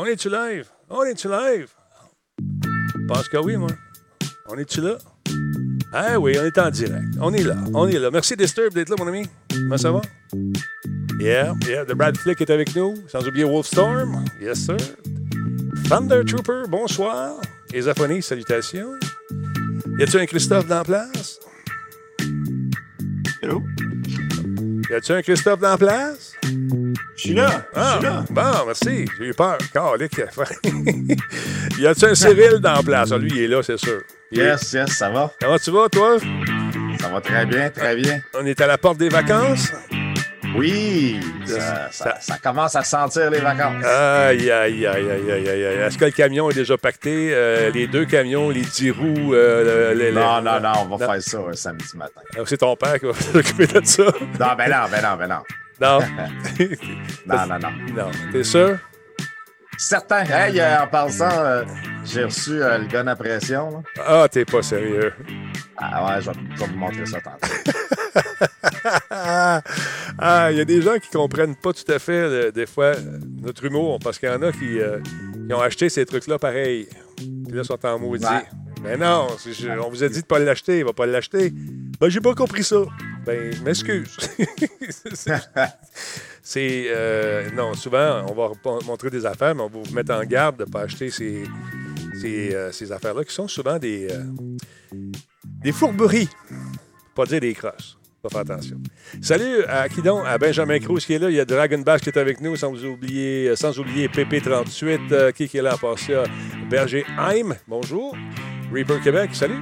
On est-tu live? On est-tu live? Je pense que oui, moi. On est-tu là? Ah oui, on est en direct. On est là. On est là. Merci Disturb d'être là, mon ami. Comment ça va? Yeah, yeah. The Brad Flick est avec nous. Sans oublier Wolfstorm. Yes, sir. Thunder Trooper, bonsoir. Esaphonie, salutations. Y a-tu un Christophe dans la place? Hello? Y a-tu un Christophe dans la place? Je suis là. Je Ah, suis là. bon, merci. J'ai eu peur. Calique. y a-tu un Cyril dans la place? Ah, lui, il est là, c'est sûr. Il est- Yes, yes, ça va. Comment tu vas, toi? Ça va très bien, très bien. On est à la porte des vacances? Oui, ça, ça- ça commence à sentir les vacances. Aïe, aïe, aïe, aïe, aïe, aïe, aïe. Est-ce que le camion est déjà pacté? Euh, les deux camions, les dix roues, euh, le- le- non, non, non, on va Non. faire ça un samedi matin. Ah, C'est ton père qui va s'occuper de ça? Non, ben non, ben non, ben non. Non. Non, non, non. non. T'es sûr? Certain. Hey, euh, en passant, euh, j'ai reçu euh, le gun à pression. là. Ah, t'es pas sérieux. Ah ouais, je vais, je vais vous montrer ça tantôt. ah, il y a des gens qui comprennent pas tout à fait, euh, des fois, notre humour, parce qu'il y en a qui, qui ont acheté ces trucs-là pareil. Puis là, ils sont en maudit. Ouais. Mais non, on vous a dit de pas l'acheter, il va pas l'acheter. Ben, j'ai pas compris ça. Ben, m'excuse. c'est. euh, non, souvent, on va montrer des affaires, mais on va vous mettre en garde de ne pas acheter ces, ces, euh, ces affaires-là, qui sont souvent des, euh, des fourberies. Pas dire des crosses. Attention. Salut à qui donc? À Benjamin Cruz qui est là. Il y a Dragon Bash qui est avec nous, sans oublier, euh, sans oublier PP38. euh, qui, est là à part ça? Berger Heim, bonjour. Reaper Québec, salut.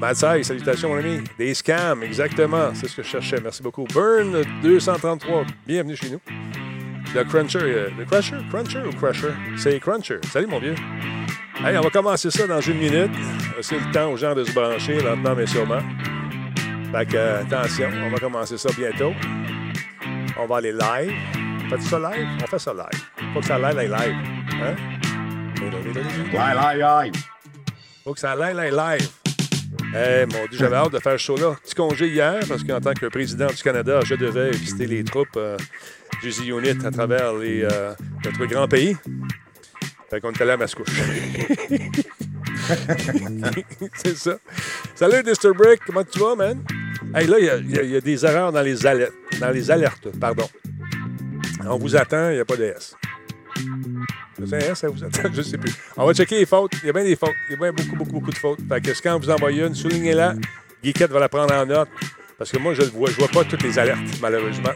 Matsai, salutations mon ami. Des scams, exactement. C'est ce que je cherchais. Merci beaucoup. Burn 233, bienvenue chez nous. Le Cruncher, euh, le Crusher? Cruncher ou Crusher? C'est Cruncher. Salut mon vieux. Hey, on va commencer ça dans une minute. C'est le temps aux gens de se brancher, lentement mais sûrement. Fait que, euh, attention, on va commencer ça bientôt. On va aller live. Fais-tu ça live? On fait ça live. Faut que ça aille live. Hein? Ouais, là, là. Faut que ça aille live. Eh, mon Dieu, j'avais hâte de faire ce show-là. Petit congé hier, parce qu'en tant que président du Canada, je devais visiter les troupes euh, du Z-Unit à travers les, euh, notre grand pays. Fait qu'on est allé à Mascouche. C'est ça. Salut, Mr. Brick. Comment tu vas, man? Hey, là, il y a- des erreurs dans les alertes. Dans les alertes, pardon. On vous attend, il n'y a pas de S. Ça vous attend, je sais plus. On va checker les fautes. Il y a bien des fautes. Il y a bien beaucoup, beaucoup, beaucoup de fautes. Fait que quand vous envoyez une, soulignez-la. Guiquette va la prendre en note. Parce que moi, je ne vois, pas toutes les alertes, malheureusement.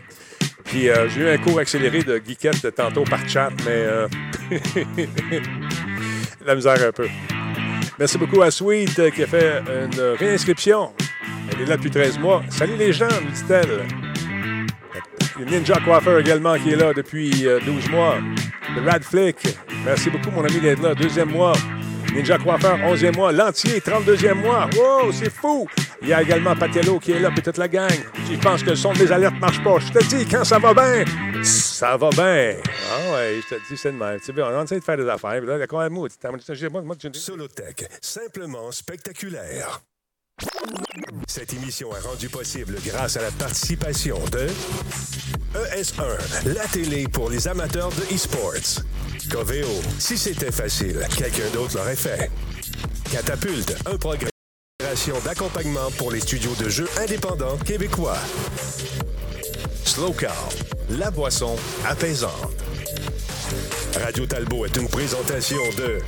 Puis euh, j'ai eu un cours accéléré de Guiquette tantôt par chat, mais euh, la misère un peu. Merci beaucoup à Sweet euh, qui a fait une réinscription. Elle est là depuis 13 mois. Salut les gens, nous dit-elle. Ninja Coiffeur également qui est là depuis euh, 12 mois. Le Rad Flick. Merci beaucoup, mon ami, d'être là. Deuxième mois. Ninja Coiffeur, 11e mois. L'entier, 32e mois. Wow, c'est fou! Il y a également Patello qui est là, puis toute la gang. Je pense que le son des alertes marche pas. Je te dis, quand ça va bien, ça va bien. Ah ouais, je te dis, c'est de même. Tu sais, on essaie de faire des affaires. Là, coin moi, Solotech, simplement spectaculaire. Cette émission est rendue possible grâce à la participation de ES1, la télé pour les amateurs de e-sports. Coveo, si c'était facile, quelqu'un d'autre l'aurait fait. Catapulte, un programme d'accompagnement pour les studios de jeux indépendants québécois. Slow Car, la boisson apaisante. Radio Talbot est une présentation de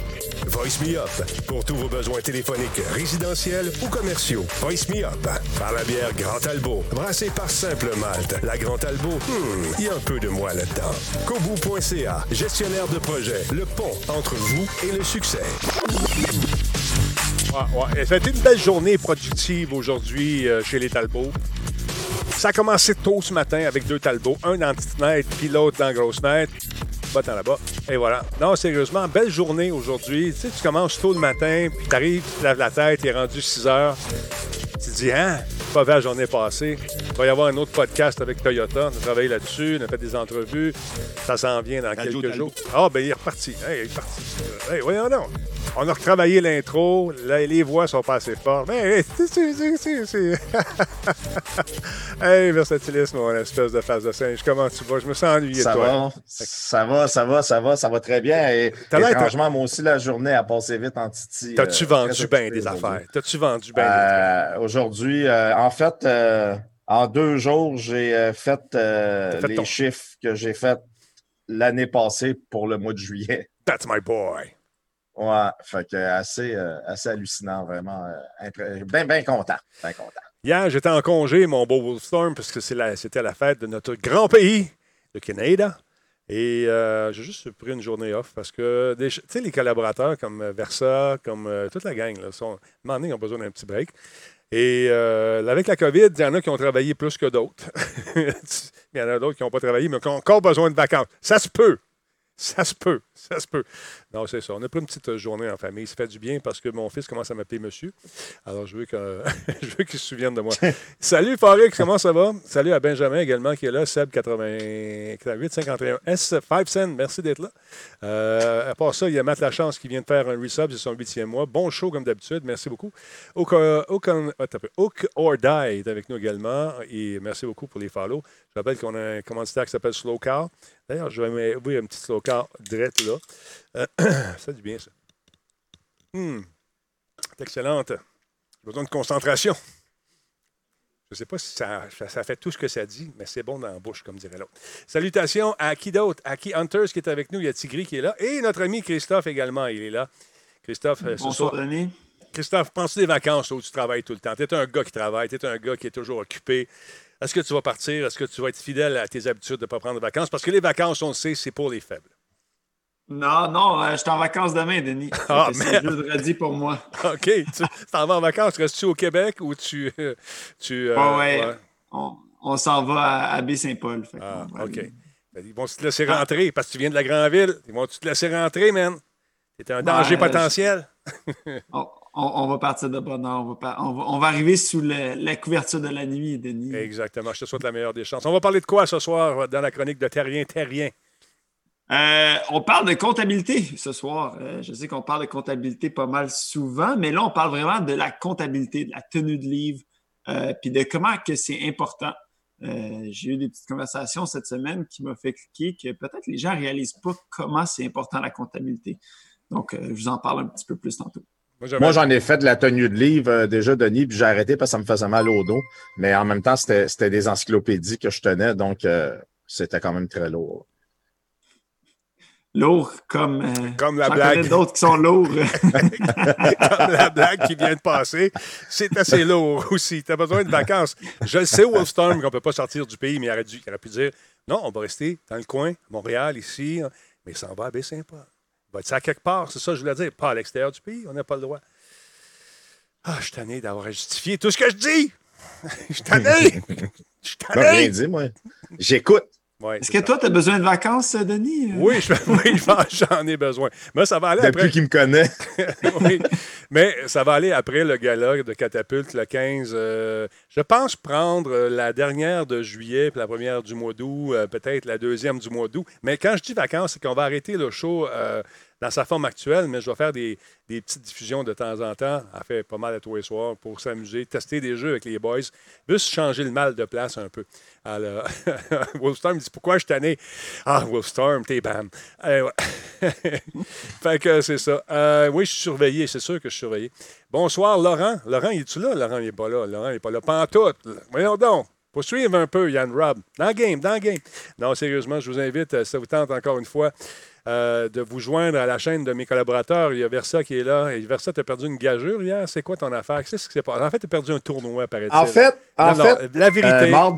Voice Me Up pour tous vos besoins téléphoniques, résidentiels ou commerciaux. Voice Me Up par la bière Grand Talbot, brassée par Simple Malte. La Grand Talbot, hmm, il y a un peu de moi là-dedans. Kobu.ca, gestionnaire de projet, le pont entre vous et le succès. Ouais, ouais. Ça a une belle journée productive aujourd'hui euh, chez les Talbots. Ça a commencé tôt ce matin avec deux Talbots, un dans la petite puis l'autre dans grosse fenêtre. Là-bas. Et voilà. Non, sérieusement, belle journée aujourd'hui. Tu sais, tu commences tôt le matin, puis tu arrives, tu te laves la tête, il est rendu 6 heures. Tu te dis, hein, pas la journée passée. Il va y avoir un autre podcast avec Toyota. On a travaillé là-dessus, on a fait des entrevues. Ça s'en vient dans quelques jours. Ah, ben il est reparti. Hey, il est reparti. Hey, voyons donc. On a retravaillé l'intro. Les voix sont pas assez fortes. Mais c'est. hey, versatilisme, mon espèce de face de singe. Comment tu vas? Je me sens ennuyé ça de toi. Va, ça va, ça va, ça va, ça va très bien. Et, franchement, moi aussi, la journée a passé vite en Titi. T'as-tu euh, vendu bien des affaires? T'as-tu vendu bien euh, Aujourd'hui, euh, en fait, en deux jours, j'ai fait, les chiffres que j'ai fait l'année passée pour le mois de juillet. That's my boy. Ouais, fait assez, euh, assez hallucinant, vraiment. Euh, bien, bien content. Bien content. Hier, j'étais en congé, mon beau Wolfstorm, parce que c'était la, fête de notre grand pays, le Canada. Et euh, j'ai juste pris une journée off parce que, tu sais, les collaborateurs comme Versa, comme toute la gang, là, sont, à ont besoin d'un petit break. Et avec la COVID, il y en a qui ont travaillé plus que d'autres. il y en a d'autres qui n'ont pas travaillé, mais qui ont encore besoin de vacances. Ça se peut. Ça se peut, ça se peut. Non, c'est ça. On a pris une petite journée en famille. Ça fait du bien parce que mon fils commence à m'appeler monsieur. Alors, je veux qu'il se souvienne de moi. Salut, Farid, comment ça va? Salut à Benjamin également qui est là. Seb 88 51 S 5 cents. Merci d'être là. Euh, à part ça, il y a Matt Lachance qui vient de faire un resub. C'est son huitième mois. Bon show comme d'habitude. Merci beaucoup. Hook, or Die est avec nous également. Et merci beaucoup pour les follow. Je rappelle qu'on a un commanditaire qui s'appelle Slow Car. D'ailleurs, je vais ouvrir un petit slow car direct là. Euh, ça dit bien, ça. Hum. C'est excellente. J'ai besoin de concentration. Je ne sais pas si ça, ça, fait tout ce que ça dit, mais c'est bon dans la bouche, comme dirait l'autre. Salutations à qui d'autre? À qui? Hunters qui est avec nous. Il y a Tigri qui est là. Et notre ami Christophe également, il est là. Christophe, euh, Bonsoir, Denis. Christophe, penses des vacances où tu travailles tout le temps? Tu es un gars qui travaille, tu es un gars qui est toujours occupé. Est-ce que tu vas partir? Est-ce que tu vas être fidèle à tes habitudes de ne pas prendre de vacances? Parce que les vacances, on le sait, c'est pour les faibles. Non, non, euh, je suis en vacances demain, Denis. Ah, c'est jeudi pour moi. OK. Tu t'en vas en vacances. Restes-tu au Québec ou tu. tu euh, ouais. On, s'en va à, Baie-Saint-Paul. Ah, OK. Ils vont te laisser rentrer parce que tu viens de la grande ville. Ils vont te laisser rentrer, man. C'est un danger potentiel. on, va partir de bon on va, on, va, arriver sous la couverture de la nuit, Denis. Exactement. Je te souhaite la meilleure des chances. On va parler de quoi ce soir dans la chronique de Terrien Terrien? Euh, on parle de comptabilité ce soir. Euh, je sais qu'on parle de comptabilité pas mal souvent, mais là, on parle vraiment de la comptabilité, de la tenue de livre, euh, puis de comment que c'est important. J'ai eu des petites conversations cette semaine qui m'ont fait cliquer que peut-être les gens ne réalisent pas comment c'est important la comptabilité. Donc, je vous en parle un petit peu plus tantôt. Moi, j'en ai fait de la tenue de livre euh, déjà, Denis, puis j'ai arrêté parce que ça me faisait mal au dos. Mais en même temps, c'était des encyclopédies que je tenais, donc euh, c'était quand même très lourd. Lourd comme, euh, comme la blague. d'autres qui sont lourds. comme la blague qui vient de passer. C'est assez lourd aussi. Tu as besoin de vacances. Je le sais, Wolfstorm, qu'on ne peut pas sortir du pays, mais il aurait, dû, il aurait pu dire non, on va rester dans le coin, Montréal, ici, mais ça va à sympa va être ça quelque part, c'est ça que je voulais dire. Pas à l'extérieur du pays, on n'a pas le droit. Ah, je suis tanné d'avoir justifié tout ce que je dis. Je suis tanné. Je suis tanné. rien dit, moi. J'écoute. Est-ce que toi, tu as besoin de vacances, Denis? Oui, j'en ai besoin. Mais ça va aller Depuis après. qu'il me connaît. oui. Mais ça va aller après le gala de Catapulte, le 15. Euh, je pense prendre euh, la dernière de juillet, puis la première du mois d'août, euh, peut-être la deuxième du mois d'août. Mais quand je dis vacances, c'est qu'on va arrêter le show dans sa forme actuelle, mais je vais faire des, petites diffusions de temps en temps. Elle fait pas mal à tous les soirs pour s'amuser, tester des jeux avec les boys, juste changer le mal de place un peu. Alors, Wolfstorm dit Pourquoi je tanné? Ah, Wolfstorm, t'es bam. Euh, fait que c'est ça. Euh, oui, je suis surveillé, c'est sûr que je suis surveillé. Bonsoir, Laurent. Laurent, es-tu là? Laurent, il n'est pas là. Laurent, il n'est pas là. Pantoute. Voyons donc. Faut suivre un peu, Yann Rob. Dans le game, dans le game. Non, sérieusement, je vous invite, euh, ça vous tente encore une fois, euh, de vous joindre à la chaîne de mes collaborateurs. Il y a Versa qui est là. Et Versa, tu as perdu une gageure hier? C'est quoi ton affaire? Qu'est-ce qui s'est passé? En fait, tu as perdu un tournoi, paraît-il. En fait, en fait la vérité. Euh,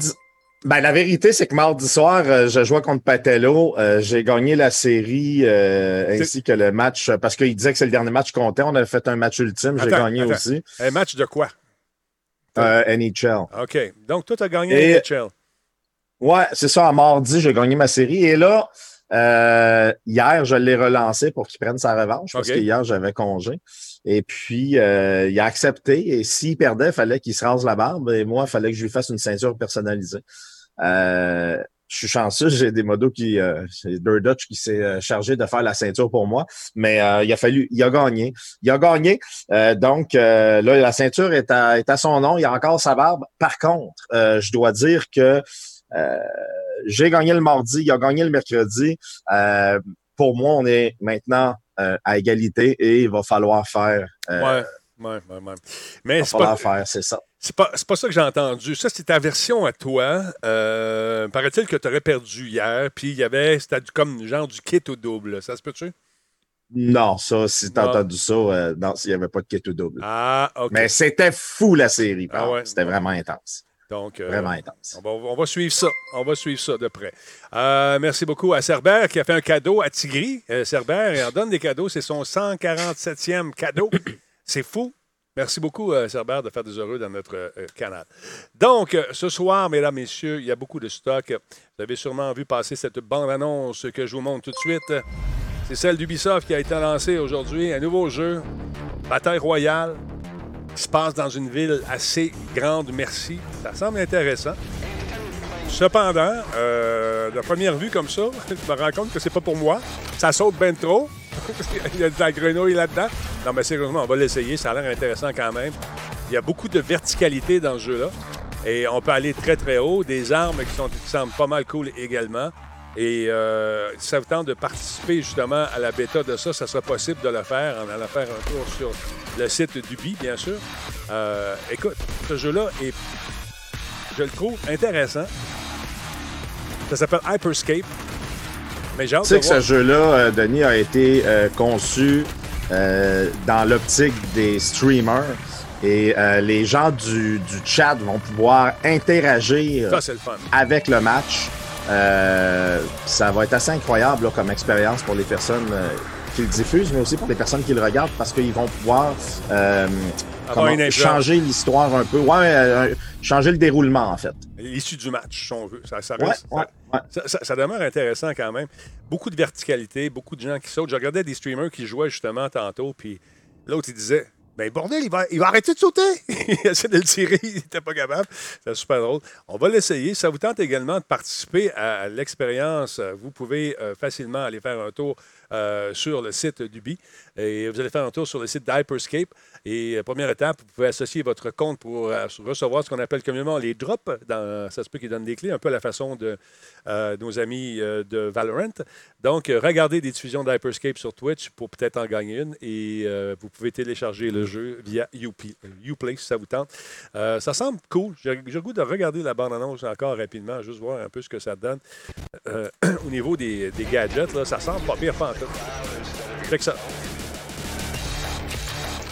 ben, la vérité, c'est que mardi soir, euh, je jouais contre Patello. j'ai gagné la série ainsi que le match parce qu'il disait que c'est le dernier match comptait. On a fait un match ultime. J'ai gagné aussi. Un match de quoi? NHL. OK. Donc, toi, tu as gagné NHL. Ouais, c'est ça. À mardi, j'ai gagné ma série. Et là, euh, hier, je l'ai relancé pour qu'il prenne sa revanche parce que hier, j'avais congé. Et puis, euh, il a accepté. Et s'il perdait, il fallait qu'il se rase la barbe. Et moi, il fallait que je lui fasse une ceinture personnalisée. Euh, je suis chanceux, j'ai des modos qui, euh, c'est Dutch qui s'est euh, chargé de faire la ceinture pour moi, mais euh, il a fallu, il a gagné, il a gagné. donc là, la ceinture est à, est à son nom, il a encore sa barbe. Par contre, je dois dire que j'ai gagné le mardi, il a gagné le mercredi. pour moi, on est maintenant à égalité et il va falloir faire. ouais, ouais, ouais, Mais il va falloir faire, c'est ça. C'est pas, pas ça que j'ai entendu. Ça, c'est ta version à toi. Euh, paraît-il que tu aurais perdu hier, puis il y avait, c'était comme genre du kit au double. Ça se peut-tu? Non, ça, si t'as entendu ça, euh, non, il n'y avait pas de kit au double. Ah, OK. Mais c'était fou, la série. Ah, ouais, c'était vraiment intense. Donc, euh, vraiment intense. On va, suivre ça. On va suivre ça de près. merci beaucoup à Cerber qui a fait un cadeau à Tigri. Cerber, il en donne des cadeaux. C'est son 147e cadeau. C'est fou. Merci beaucoup, euh, Cerbère, de faire des heureux dans notre euh, canal. Donc, euh, ce soir, mesdames, messieurs, il y a beaucoup de stock. Vous avez sûrement vu passer cette bande-annonce que je vous montre tout de suite. C'est celle d'Ubisoft qui a été lancée aujourd'hui. Un nouveau jeu, Bataille Royale, se passe dans une ville assez grande, merci. Ça semble intéressant. Cependant, de première vue comme ça, je me rends compte que c'est pas pour moi. Ça saute bien trop. il y a de la grenouille là-dedans. Non, mais sérieusement, on va l'essayer. Ça a l'air intéressant quand même. Il y a beaucoup de verticalité dans ce jeu-là. Et on peut aller très, très haut. Des armes qui, semblent pas mal cool également. Et euh, si ça vous tente de participer justement à la bêta de ça, ça sera possible de le faire en allant faire un tour sur le site d'Ubi, bien sûr. Euh, écoute, ce jeu-là est, je le trouve intéressant. Ça s'appelle Hyperscape. Tu sais que ce jeu-là, euh, Denis, a été euh, conçu dans l'optique des streamers. Et les gens du, chat vont pouvoir interagir avec le match. Ça va être assez incroyable comme expérience pour les personnes qui le diffusent, mais aussi pour les personnes qui le regardent parce qu'ils vont pouvoir changer l'histoire un peu. Ouais, changer le déroulement, en fait. L'issue du match, si on veut. Ça, ça, ça, demeure intéressant quand même. Beaucoup de verticalité, beaucoup de gens qui sautent. Je regardais des streamers qui jouaient justement tantôt, puis l'autre, il disait ben bordel, il va, il va arrêter de sauter. il essaie de le tirer, il n'était pas capable. C'est super drôle. On va l'essayer. Ça vous tente également de participer à l'expérience. Vous pouvez euh, facilement aller faire un tour euh, sur le site d'Ubi. Et vous allez faire un tour sur le site d'Hyperscape. Et euh, première étape, vous pouvez associer votre compte pour euh, recevoir ce qu'on appelle communément les drops. Ça se peut qu'ils donnent des clés, un peu à la façon de nos amis de Valorant. Donc, regardez des diffusions d'Hyperscape sur Twitch pour peut-être en gagner une. Et vous pouvez télécharger le jeu via Uplay si ça vous tente. ça semble cool. J'ai le goût de regarder la bande-annonce encore rapidement, juste voir un peu ce que ça donne. au niveau des, gadgets, là, ça semble pas pire, pas fait que ça.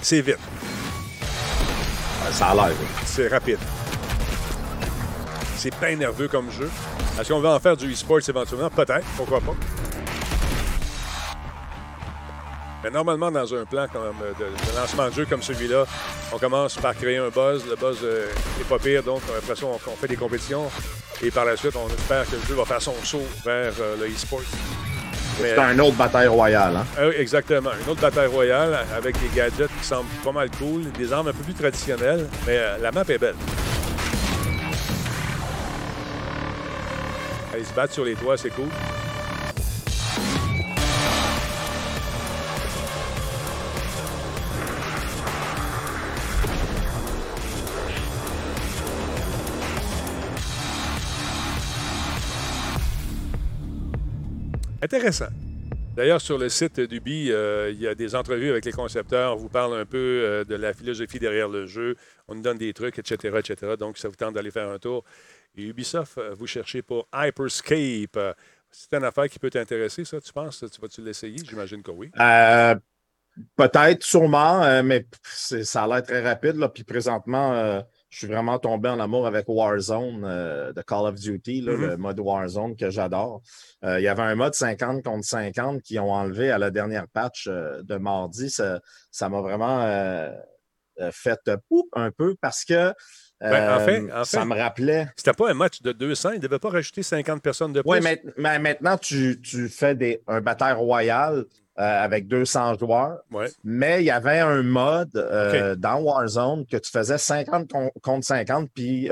C'est vite. Ça a l'air. C'est rapide. C'est pas nerveux comme jeu. Est-ce qu'on va en faire du e-sport éventuellement? Peut-être, pourquoi pas. Mais normalement, dans un plan comme de, lancement de jeu comme celui-là, on commence par créer un buzz. Le buzz n'est euh, pas pire, donc après ça, on, fait des compétitions. Et par la suite, on espère que le jeu va faire son saut vers euh, le e-sport. C'est un autre bataille royale. Hein? Euh, exactement. Une autre bataille royale avec des gadgets qui semblent pas mal cool, des armes un peu plus traditionnelles, mais euh, la map est belle. Ils se battent sur les toits, c'est cool. Intéressant. D'ailleurs, sur le site d'Ubi, euh, il y a des entrevues avec les concepteurs. On vous parle un peu euh, de la philosophie derrière le jeu. On nous donne des trucs, etc., etc. Donc, ça vous tente d'aller faire un tour. Et Ubisoft, euh, vous cherchez pour Hyperscape. C'est une affaire qui peut t'intéresser, ça, tu penses? Tu vas-tu l'essayer? J'imagine que oui. Peut-être, sûrement, mais ça a l'air très rapide. Là. Puis présentement, je suis vraiment tombé en amour avec Warzone euh, de Call of Duty, mm-hmm. le mode Warzone que j'adore. Euh, il y avait un mode 50 contre 50 qui ont enlevé à la dernière patch euh, de mardi. Ça, m'a vraiment fait poup un peu parce que ben, ça me rappelait. C'était pas un match de 200, il ne devait pas rajouter 50 personnes de plus. Oui, mais, maintenant, tu, fais des, un bataille royal avec 200 joueurs. Mais il y avait un mode dans Warzone que tu faisais 50 contre 50. Puis,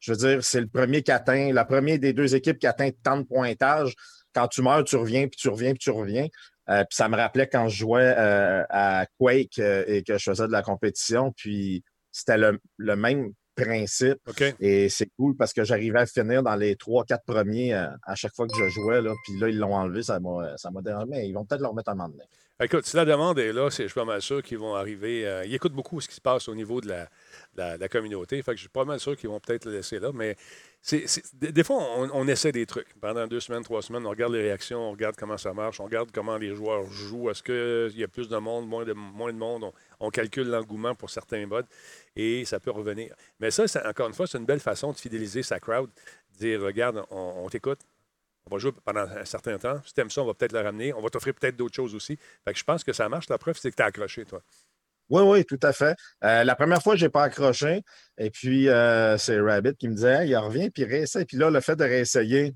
je veux dire, c'est le premier qui atteint, la première des deux équipes qui atteint tant de pointage. Quand tu meurs, tu reviens, puis tu reviens, puis tu reviens. puis ça me rappelait quand je jouais à Quake et que je faisais de la compétition. Puis c'était le, même principe. Et c'est cool parce que j'arrivais à finir dans les trois, quatre premiers euh, à, chaque fois que je jouais. Là. Puis là, ils l'ont enlevé, ça m'a dérangé, mais ils vont peut-être le remettre un moment donné. Écoute, si la demande est là, je suis pas mal sûr qu'ils vont arriver. Euh, ils écoutent beaucoup ce qui se passe au niveau de la, communauté. Fait que je suis pas mal sûr qu'ils vont peut-être le laisser là. Mais des fois, on, essaie des trucs. Pendant deux semaines, trois semaines, on regarde les réactions, on regarde comment ça marche, on regarde comment les joueurs jouent. Est-ce qu'il y a plus de monde, moins de, moins de monde? On, calcule l'engouement pour certains modes et ça peut revenir. Mais ça, encore une fois, c'est une belle façon de fidéliser sa crowd. Dire, regarde, on, t'écoute, on va jouer pendant un certain temps. Si tu aimes ça, on va peut-être le ramener. On va t'offrir peut-être d'autres choses aussi. Fait que je pense que ça marche. La preuve, c'est que tu as accroché, toi. Oui, oui, tout à fait. Euh, la première fois, je n'ai pas accroché. Et puis, euh, c'est Rabbit qui me disait, il revient, puis réessaye. Puis là, le fait de réessayer,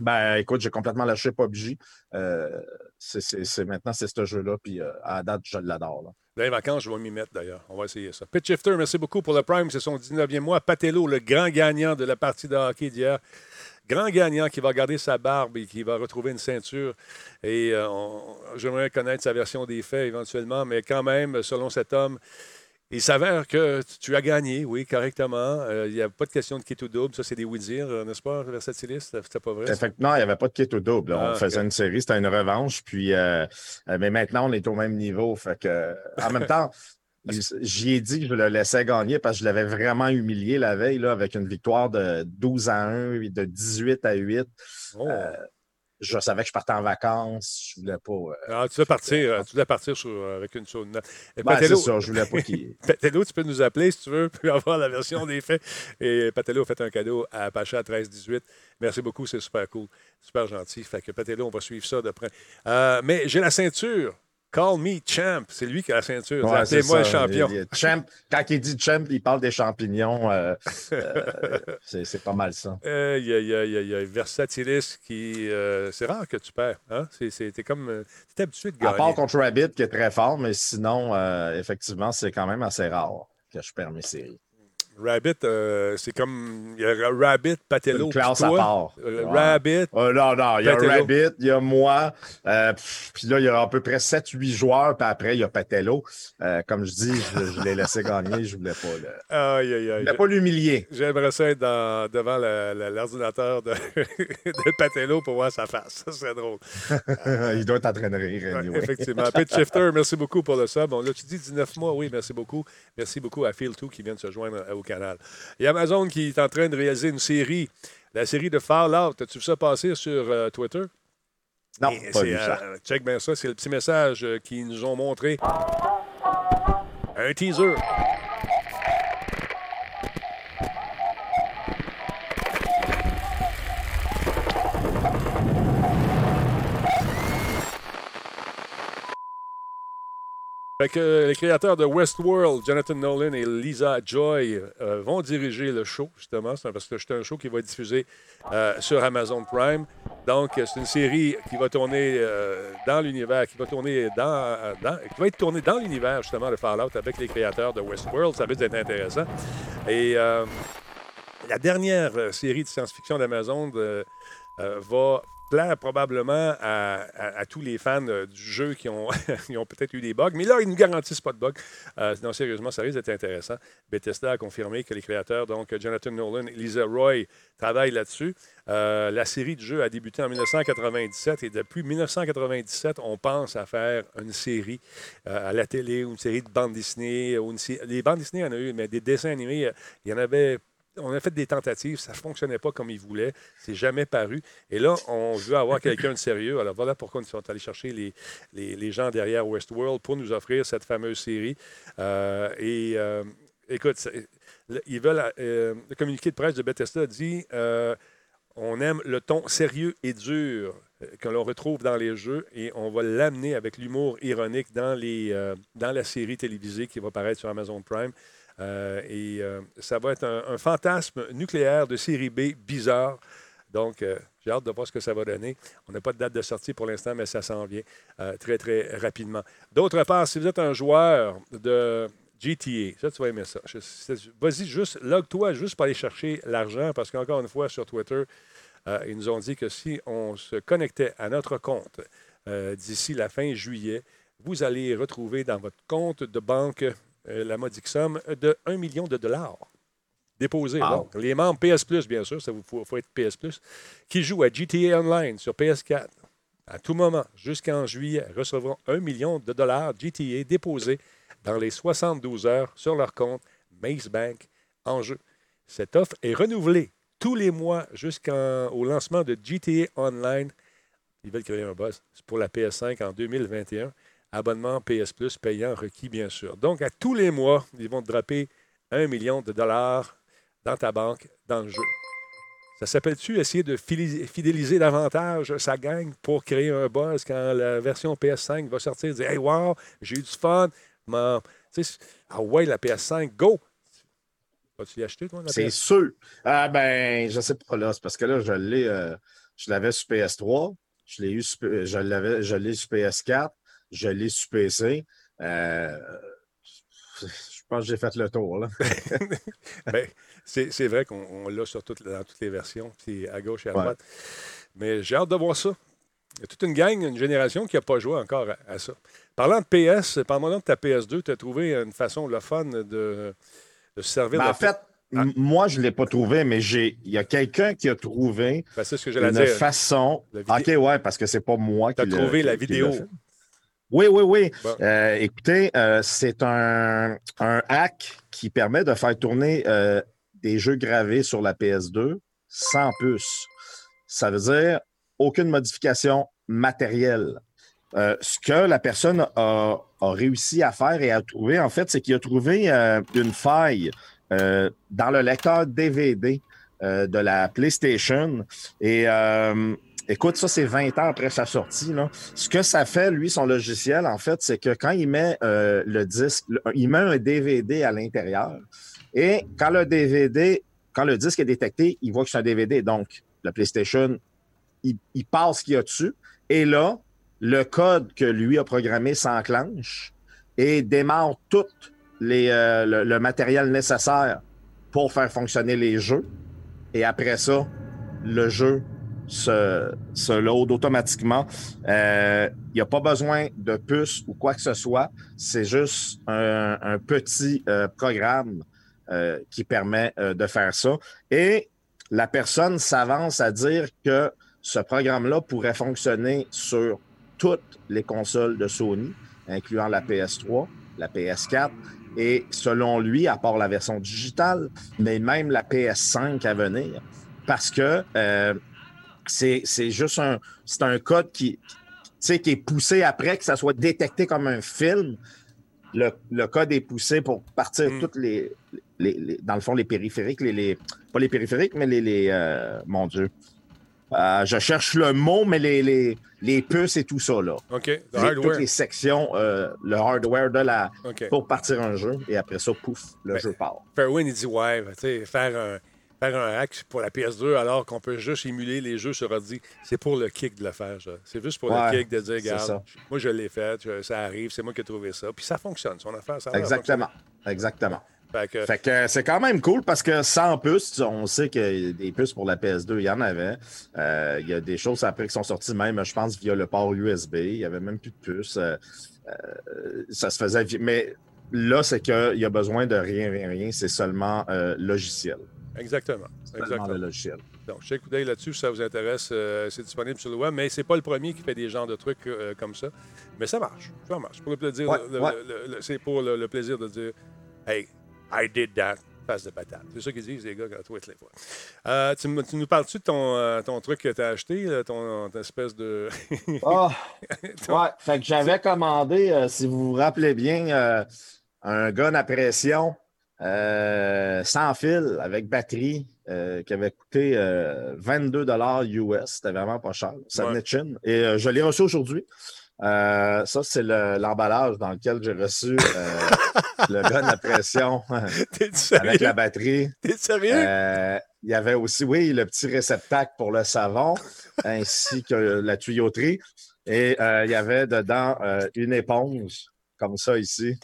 ben écoute, j'ai complètement lâché PUBG. Euh, c'est, maintenant, c'est ce jeu-là. Puis à la date, je l'adore. Dans les vacances, je vais m'y mettre d'ailleurs. On va essayer ça. Pitch Shifter, merci beaucoup pour le Prime. C'est son 19e mois. Patello, le grand gagnant de la partie de hockey d'hier grand gagnant qui va garder sa barbe et qui va retrouver une ceinture. Et euh, j'aimerais connaître sa version des faits éventuellement, mais quand même, selon cet homme, il s'avère que tu as gagné, oui, correctement. Euh, il n'y a pas de question de kit ou double. Ça, c'est des oui-dire, euh, n'est-ce pas, Versatiliste? C'était pas vrai? Effectivement, il n'y avait pas de kit ou double. on ah, faisait une série, c'était une revanche. Puis, mais maintenant, on est au même niveau. Fait que, en même temps, J'y ai dit que je le laissais gagner parce que je l'avais vraiment humilié la veille là, avec une victoire de 12 à 1 et de 18 à 8. Euh, je savais que je partais en vacances. Je voulais pas. Euh, ah, tu voulais partir, tu voulais partir avec une chose. Ben, c'est ça, je voulais pas qu'il. Patello, tu peux nous appeler si tu veux, puis avoir la version des faits. Et Patello a fait un cadeau à Pacha 13-18. Merci beaucoup, c'est super cool. Super gentil. Fait que Patello, on va suivre ça de près. Euh, mais j'ai la ceinture. Call me champ. C'est lui qui a la ceinture. C'est moi le champion. champ, quand il dit champ, il parle des champignons. Euh, euh, c'est pas mal ça. Il y, a, Versatilis qui. Euh, c'est rare que tu perds. Hein? C'est comme. Tu es habitué de gagner. À part contre Rabbit qui est très fort, mais sinon, effectivement, c'est quand même assez rare que je perds mes séries. Rabbit, euh, c'est comme. Il y a Rabbit, Patello. Une classe à part. Euh, Rabbit. Oh, non, non, il y a Rabbit, il y a moi. Euh, puis là, il y a à peu près 7-8 joueurs. Puis après, il y a Patello. comme je dis, je, l'ai laissé gagner. Je voulais pas le. Aïe, aïe, aïe. Je voulais pas l'humilier. J'aimerais ça être devant l'ordinateur de, de, Patello pour voir sa face. Ça serait drôle. il doit être en train de rire. effectivement. Pitch Shifter, merci beaucoup pour le sub. Bon, là, tu dis 19 mois? Oui, merci beaucoup. Merci beaucoup à Phil 2 qui vient de se joindre au canal. Il y a Amazon qui est en train de réaliser une série, la série de Fallout. As-tu vu ça passer sur euh, Twitter? Non, pas vu ça. Euh, check bien ça, c'est le petit message euh, qu'ils nous ont montré. Un teaser. Les créateurs de Westworld, Jonathan Nolan et Lisa Joy, euh, vont diriger le show, justement. parce que c'est un show qui va être diffusé euh, sur Amazon Prime. Donc, c'est une série qui va tourner euh, dans l'univers, qui va tourner dans, qui va être tournée dans l'univers, justement, de Fallout avec les créateurs de Westworld. Ça va être intéressant. Et la dernière série de science-fiction d'Amazon va probablement à, tous les fans euh, du jeu qui ont, ont peut-être eu des bugs. Mais là, ils ne garantissent pas de bugs. Euh, non, sérieusement, ça risque d'être intéressant. Bethesda a confirmé que les créateurs, donc Jonathan Nolan et Lisa Roy, travaillent là-dessus. Euh, la série de jeux a débuté en 1997 et depuis 1997, on pense à faire une série à la télé, une série de bandes dessinées. Ou une... Les bandes dessinées, il y en a eu, mais des dessins animés, il y en avait on a fait des tentatives, ça ne fonctionnait pas comme ils voulaient, c'est jamais paru. Et là, on veut avoir quelqu'un de sérieux. Alors voilà pourquoi nous sommes allés chercher les, gens derrière Westworld pour nous offrir cette fameuse série. Euh, et euh, écoute. Euh, le communiqué de presse de Bethesda dit on aime le ton sérieux et dur que l'on retrouve dans les jeux et on va l'amener avec l'humour ironique dans, dans la série télévisée qui va paraître sur Amazon Prime. Euh, et euh, ça va être un, fantasme nucléaire de série B bizarre. Donc, euh, J'ai hâte de voir ce que ça va donner. On n'a pas de date de sortie pour l'instant, mais ça s'en vient très, très rapidement. D'autre part, si vous êtes un joueur de GTA, ça, tu vas aimer ça. Vas-y, juste, log-toi juste pour aller chercher l'argent, parce qu'encore une fois, sur Twitter, ils nous ont dit que si on se connectait à notre compte d'ici la fin juillet, vous allez retrouver dans votre compte de banque la modique somme de 1 million de dollars déposé. les membres PS Plus, bien sûr, ça vous faut, être PS Plus, qui jouent à GTA Online sur PS4 à tout moment jusqu'en juillet recevront un million de dollars GTA déposés dans les 72 heures sur leur compte Maze Bank en jeu. Cette offre est renouvelée tous les mois jusqu'au lancement de GTA Online. Ils veulent créer un boss. C'est pour la PS5 en 2021. Abonnement PS Plus payant requis, bien sûr. Donc, à tous les mois, ils vont draper un million de dollars dans ta banque, dans le jeu. Ça s'appelle-tu essayer de fidéliser davantage sa gang pour créer un buzz quand la version PS5 va sortir? Dire, hey, wow, j'ai eu du fun? ah ouais, la PS5, go! Vas-tu y acheter, toi? C'est sûr. Ah ben, je sais pas là. C'est parce que là, je l'ai. Euh, je l'avais sur PS3. Je l'ai eu je l'avais, je l'ai sur PS4. Je l'ai sur PC. Euh, je pense que j'ai fait le tour. Là. Ben, c'est vrai qu'on l'a sur dans toutes les versions, puis à gauche et à droite. Mais j'ai hâte de voir ça. Il y a toute une gang, une génération qui n'a pas joué encore à, ça. Parlant de PS, parle-moi de ta PS2, tu as trouvé une façon, le fun, de, de se servir ben, de. En fait, ah. moi, je ne l'ai pas trouvé, mais il y a quelqu'un qui a trouvé ben, ce que une façon. OK, ouais, parce que c'est pas moi qui l'ai trouvé la vidéo. Oui, oui, oui. Euh, écoutez, euh, c'est un, hack qui permet de faire tourner euh, des jeux gravés sur la PS2 sans puce. Ça veut dire aucune modification matérielle. ce que la personne a, réussi à faire et à trouver, en fait, c'est qu'il a trouvé une faille dans le lecteur DVD de la PlayStation. Et Écoute, ça, c'est 20 ans après sa sortie. Là. Ce que ça fait, lui, son logiciel, en fait, c'est que quand il met euh, le disque, il met un DVD à l'intérieur. Et quand le DVD, quand le disque est détecté, il voit que c'est un DVD. Donc, la PlayStation, il, passe ce qu'il y a dessus. Et là, le code que lui a programmé s'enclenche et démarre tout les, euh, le, matériel nécessaire pour faire fonctionner les jeux. Et après ça, le jeu se, load automatiquement. Il euh, n'y a pas besoin de puce ou quoi que ce soit. C'est juste un, petit euh, programme euh, qui permet de faire ça. Et la personne s'avance à dire que ce programme-là pourrait fonctionner sur toutes les consoles de Sony, incluant la PS3, la PS4 et selon lui, à part la version digitale, mais même la PS5 à venir, parce que c'est juste un, un code qui, qui est poussé après, que ça soit détecté comme un film. Le, code est poussé pour partir mm. toutes les, les, dans le fond, les périphériques, les, pas les périphériques, mais les, les euh, mon Dieu. Euh, je cherche le mot, mais les, les, puces et tout ça, là. OK. toutes les sections, euh, le hardware de la, pour partir un jeu, et après ça, pouf, le ben, jeu part. Fairwin, il dit, ouais, tu sais, faire un faire un hack pour la PS2 alors qu'on peut juste émuler les jeux sur ordi. C'est pour le kick de le faire, C'est juste pour le kick de dire, regarde, moi je l'ai fait, ça arrive, c'est moi qui ai trouvé ça. Puis ça fonctionne, son affaire, ça Exactement. Exactement. Fait que, c'est quand même cool parce que sans puces, on sait que des puces pour la PS2, il y en avait. Euh, il y a des choses après qui sont sorties même, je pense, via le port USB. Il n'y avait même plus de puces. Euh, euh, ça se faisait. Mais là, c'est qu'il y a besoin de rien, rien, rien. C'est seulement logiciel. Exactement. Exactement. le logiciel. Donc, j'ai coup d'œil là-dessus si ça vous intéresse. Euh, c'est disponible sur le web, mais c'est pas le premier qui fait des genres de trucs euh, comme ça. Mais ça marche. Ça marche. Pour le plaisir, c'est pour le, plaisir de dire Hey, I did that. Face de patate. C'est ça qu'ils disent, les gars, quand tweet les fois. Euh, tu, nous parles-tu de ton, ton, truc que tu as acheté, ton, espèce de. Ah! Ouais, fait que j'avais commandé, si vous vous rappelez bien, un gun à pression euh, sans fil, avec batterie, euh, qui avait coûté 22 euh, US. C'était vraiment pas cher. Ça venait de Chine. Et je l'ai reçu aujourd'hui. Euh, ça, c'est l'emballage dans lequel j'ai reçu euh, le gun à pression avec la batterie. T'es sérieux? Euh, il y avait aussi, oui, le petit réceptacle pour le savon ainsi que la tuyauterie. Et il y avait dedans une éponge, comme ça ici.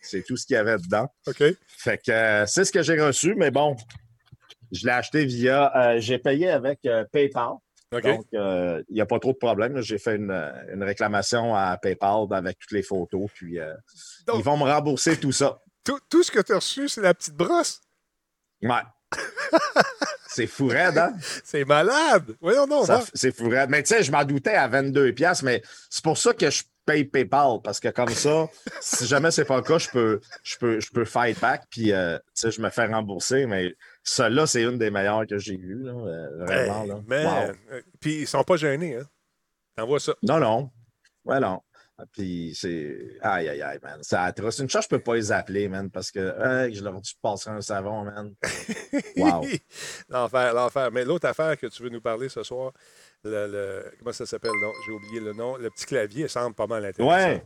C'est tout ce qu'il y avait dedans. OK. Fait que c'est ce que j'ai reçu, mais bon, je l'ai acheté via. j'ai payé avec PayPal. Donc, euh, il n'y a pas trop de problème. J'ai fait une, réclamation à PayPal avec toutes les photos, puis euh, ils vont me rembourser tout ça. Tout, ce que tu as reçu, c'est la petite brosse? Ouais. c'est fou raide, hein? C'est malade! Voyons non, C'est fou raide. Mais tu sais, je m'en doutais à 22 pièces, mais c'est pour ça que je paye PayPal, parce que comme ça, si jamais c'est pas le cas, je peux, je peux, je peux fight back, puis euh, je me fais rembourser, mais celle-là, c'est une des meilleures que j'ai vues. Euh, vraiment. Là. Mais, euh, puis ils sont pas gênés. Hein? T'envoies ça. Non, non. Ouais, non. Ah, puis c'est. Aïe, aïe, aïe, man. C'est atroce. Une chose, je peux pas les appeler, man, parce que je leur dis passer un savon, man. Wow. l'enfer, l'enfer. Mais l'autre affaire que tu veux nous parler ce soir, le, comment ça s'appelle? J'ai oublié le nom. Le petit clavier semble pas mal intéressant.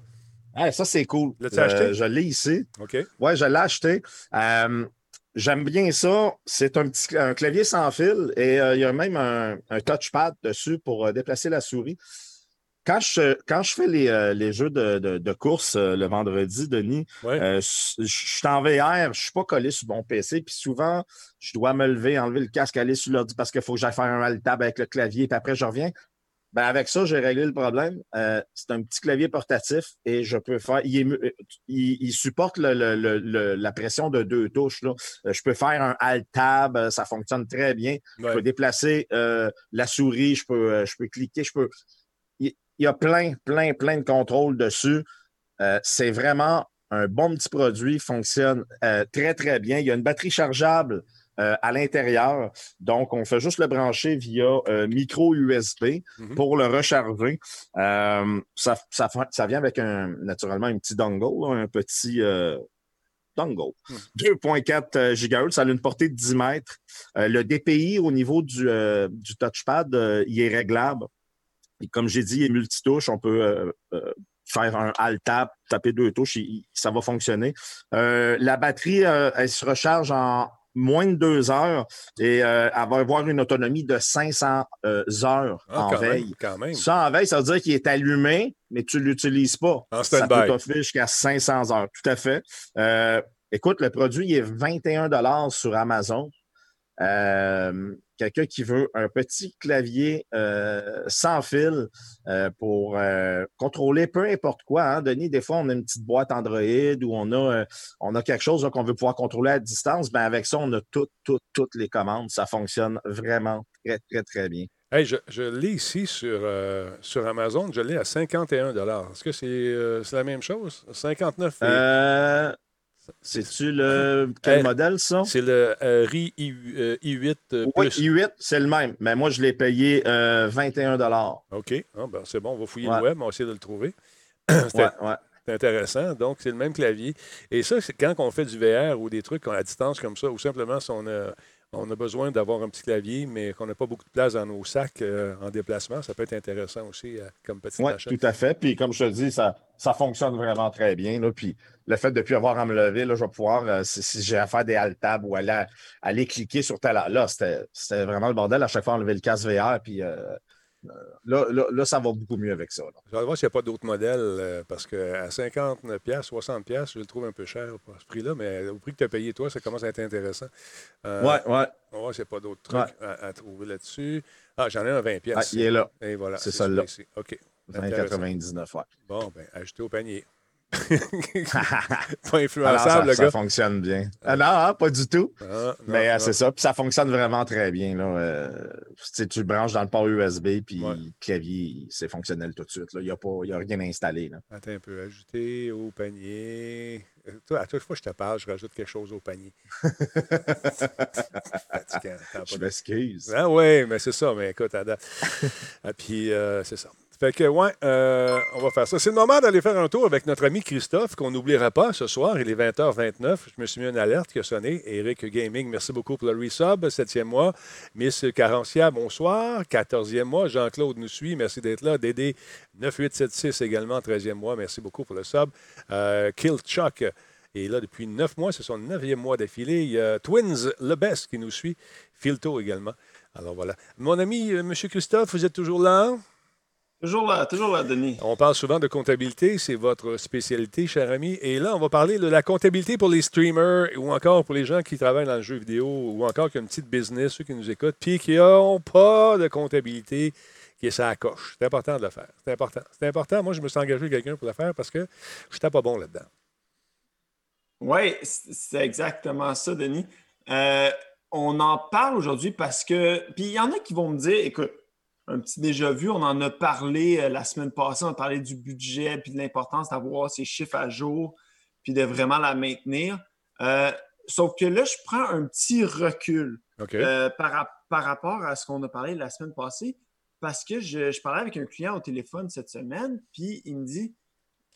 Ouais. ça, c'est cool. L'as-tu acheté? Je l'ai ici. OK. Ouais, je l'ai acheté. Euh, J'aime bien ça. C'est un petit un clavier sans fil et euh, il y a même un, touchpad dessus pour euh, déplacer la souris. Quand je, quand je fais les, euh, jeux de, course le vendredi, Denis, je suis en VR, je ne suis pas collé sur mon PC, puis souvent, je dois me lever, enlever le casque, aller sur l'ordi parce qu'il faut que j'aille faire un alt tab avec le clavier, puis après, je reviens. Ben avec ça, j'ai réglé le problème. Euh, c'est un petit clavier portatif et je peux faire. Il, supporte la pression de deux touches. Là. Euh, je peux faire un Alt Tab, euh, ça fonctionne très bien. Je peux déplacer la souris, je peux, je peux cliquer, je peux. Il, y a plein, plein, plein de contrôles dessus. c'est vraiment un bon petit produit, fonctionne très, très bien. Il y a une batterie chargeable euh, à l'intérieur. Donc, on fait juste le brancher via euh, micro USB mhm. pour le recharger. Euh, ça, ça, vient avec un, naturellement un petit dongle, un petit dongle. 2.4 GHz, ça a une portée de 10 mètres. le DPI au niveau du, du touchpad, il est réglable. Et comme j'ai dit, il est multitouche. On peut faire un alt tap, taper deux touches, ça va fonctionner. la batterie, elle se recharge en moins de deux heures et euh, elle va avoir une autonomie de 500 euh, heures ah, en veille. Ça, en veille, ça veut dire qu'il est allumé, mais tu ne l'utilises pas. ça peut t'offrir jusqu'à 500 heures. Tout à fait. Euh, écoute, le produit il est 21 sur Amazon. Euh, quelqu'un qui veut un petit clavier euh, sans fil euh, pour contrôler peu importe quoi. Hein. Denis, des fois, on a une petite boîte Android ou on a, on a quelque chose qu'on veut pouvoir contrôler à distance. Ben, avec ça, on a toutes, toutes, toutes les commandes. Ça fonctionne vraiment très, très, très bien. Hey, je, je l'ai ici sur, sur Amazon, je l'ai à 51 Est-ce que c'est la même chose? 59 c'est-tu le quel modèle, ça? C'est le euh, RI I, 8 euh, Oui, I8, c'est le même. Mais moi, je l'ai payé 21 euh, OK. Ah, ben, c'est bon, on va fouiller le web, on va essayer de le trouver. c'est intéressant. Donc, c'est le même clavier. Et ça, c'est quand on fait du VR ou des trucs à distance comme ça, ou simplement si on a on a besoin d'avoir un petit clavier, mais qu'on n'a pas beaucoup de place dans nos sacs euh, en déplacement, ça peut être intéressant aussi euh, comme petite Oui, tout à fait. Puis comme je te dis, ça, ça fonctionne vraiment très bien. Là. Puis le fait de ne plus avoir à me lever, là, je vais pouvoir, euh, si, j'ai à faire des alt tabs ou aller, aller cliquer sur tel. Là, c'était vraiment le bordel. À chaque fois, enlever le casque VR, puis Là, là, ça va beaucoup mieux avec ça. Je vais voir s'il n'y a pas d'autres modèles, euh, parce qu'à 59$, 60$, je le trouve un peu cher pour ce prix-là, mais au prix que tu as payé, toi, ça commence à être intéressant. Euh, ouais, ouais. On va voir s'il n'y a pas d'autres trucs à, trouver là-dessus. Ah, j'en ai un 20$. Ah, il est là. Et voilà. C'est ça là. OK. 20,99$, ouais. Bon, ben, ajouté au panier. pas influençable, le gars. Ça fonctionne bien. Ah, non, hein, pas du tout. Ah, mais euh, c'est ça. Puis ça fonctionne vraiment très bien. Là. Euh, tu le branches dans le port USB, puis le clavier, c'est fonctionnel tout de suite. Il n'y a, a, rien installé. Là. Attends un peu. Ajouter au panier. Euh, toi, à chaque fois que je te parle, je rajoute quelque chose au panier. je m'excuse. Ah oui, mais c'est ça. Mais écoute, à date. puis c'est ça. Fait que, ouais, euh, on va faire ça. C'est le moment d'aller faire un tour avec notre ami Christophe, qu'on n'oubliera pas ce soir. Il est 20h29. Je me suis mis une alerte qui a sonné. Eric Gaming, merci beaucoup pour le resub. Septième mois. Miss Carencia, bonsoir. Quatorzième mois. Jean-Claude nous suit. Merci d'être là. Dédé 9876 également, 13e mois. Merci beaucoup pour le sub. Euh, Kill Chuck est là depuis neuf mois. C'est son neuvième mois d'affilée. Il y a Twins, le best, qui nous suit. Filto également. Alors voilà. Mon ami, euh, M. Christophe, vous êtes toujours là? Toujours là, toujours là, Denis. On parle souvent de comptabilité, c'est votre spécialité, cher ami. Et là, on va parler de la comptabilité pour les streamers ou encore pour les gens qui travaillent dans le jeu vidéo ou encore qui ont une petite business, ceux qui nous écoutent, puis qui n'ont pas de comptabilité, qui est ça coche. C'est important de le faire. C'est important. C'est important. Moi, je me suis engagé avec quelqu'un pour le faire parce que je n'étais pas bon là-dedans. Oui, c'est exactement ça, Denis. Euh, on en parle aujourd'hui parce que. Puis il y en a qui vont me dire écoute, un petit déjà vu. On en a parlé euh, la semaine passée, on a parlé du budget puis de l'importance d'avoir ces chiffres à jour puis de vraiment la maintenir. Euh, sauf que là, je prends un petit recul euh, par, rapport à ce qu'on a parlé la semaine passée parce que je, parlais avec un client au téléphone cette semaine puis il me dit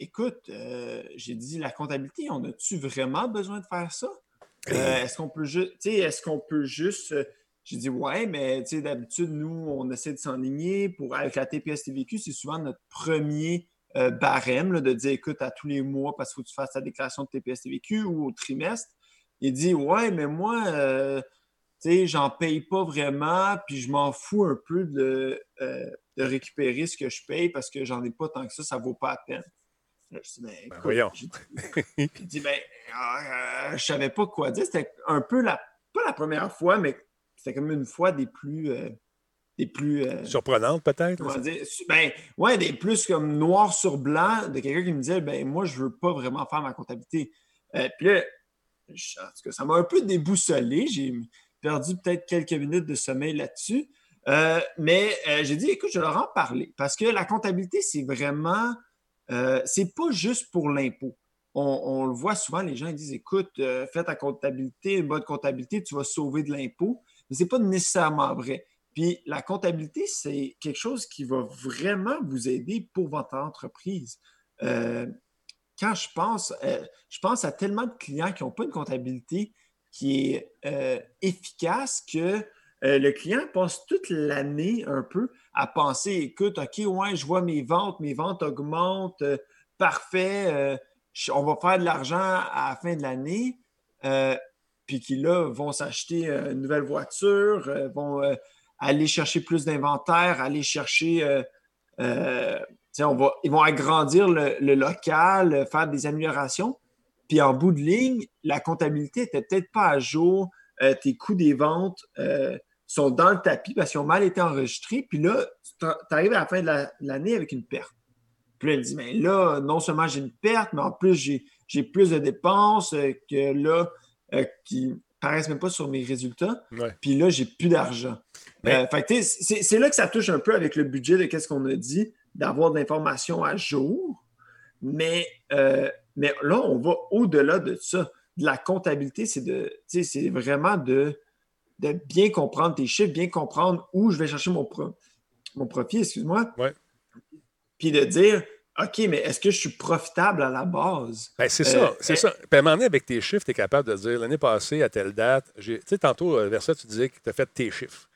Écoute, j'ai dit la comptabilité, on a-tu vraiment besoin de faire ça? est-ce qu'on peut juste, est-ce qu'on peut juste j'ai dit, ouais, mais d'habitude, nous, on essaie de s'enligner. Pour, avec la TPS TVQ, c'est souvent notre premier euh, barème de dire, écoute, à tous les mois, parce qu'il faut que tu fasses ta déclaration de TPS TVQ ou au trimestre. Il dit, ouais, mais moi, euh, tu sais, j'en paye pas vraiment, puis je m'en fous un peu de, euh, de récupérer ce que je paye parce que j'en ai pas tant que ça, ça vaut pas la peine. je dis, ben, ben voyons. J'ai dit, ben, je savais pas quoi dire. C'était un peu la, pas la première fois, mais c'était comme une fois des plus. Euh, des plus euh, Surprenantes, peut-être? Ben, ouais, des plus comme noir sur blanc de quelqu'un qui me disait ben moi, je veux pas vraiment faire ma comptabilité. Euh, puis là, en tout cas, ça m'a un peu déboussolé. J'ai perdu peut-être quelques minutes de sommeil là-dessus. mais j'ai dit, écoute, je vais leur en parler parce que la comptabilité, c'est vraiment, c'est pas juste pour l'impôt. On, le voit souvent, les gens ils disent, écoute, fais ta comptabilité, une bonne comptabilité, tu vas sauver de l'impôt mais ce n'est pas nécessairement vrai. Puis la comptabilité, c'est quelque chose qui va vraiment vous aider pour votre entreprise. Euh, quand je pense, euh, je pense à tellement de clients qui n'ont pas une comptabilité qui est euh, efficace que le client passe toute l'année un peu à penser, écoute, OK, ouais, je vois mes ventes, mes ventes augmentent, parfait, on va faire de l'argent à la fin de l'année puis qui là vont s'acheter euh, une nouvelle voiture, euh, vont euh, aller chercher plus d'inventaire, aller chercher. ils vont agrandir le, local, faire des améliorations. Puis en bout de ligne, la comptabilité n'était peut-être pas à jour. tes coûts des ventes sont dans le tapis parce qu'ils ont mal été enregistrés. Puis là, tu arrives à la fin de l'année avec une perte. Puis là, elle dit, mais là, non seulement j'ai une perte, mais en plus, j'ai plus de dépenses que là, euh, qui paraissent même pas sur mes résultats. Puis là, j'ai plus d'argent. Euh, c'est là que ça touche un peu avec le budget de qu'est-ce qu'on a dit, d'avoir de l'information à jour. Mais, euh, mais là, on va au-delà de ça. De la comptabilité, c'est de, c'est vraiment de, de bien comprendre tes chiffres, bien comprendre où je vais chercher mon, mon profit, excuse-moi. Puis de dire, OK, mais est-ce que je suis profitable à la base? Ben, c'est ça, euh, c'est ça. Puis à un moment donné, avec tes chiffres, tu es capable de dire l'année passée, à telle date, tu sais, tantôt, euh, vers ça, tu disais que tu as fait tes chiffres.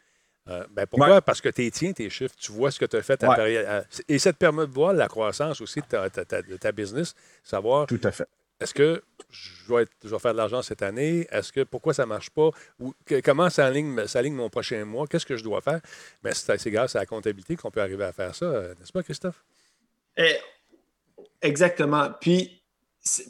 Euh, ben pourquoi? Parce que tu tiens tes chiffres, tu vois ce que tu as fait. À et ça te permet de voir la croissance aussi de ta, de ta business, savoir. Tout à fait. Est-ce que je vais, je vais, faire de l'argent cette année? Est-ce que pourquoi ça ne marche pas? Ou comment ça aligne, mon prochain mois? Qu'est-ce que je dois faire? Ben, c'est grâce à la comptabilité qu'on peut arriver à faire ça, n'est-ce pas, Christophe? Eh, exactement. Puis,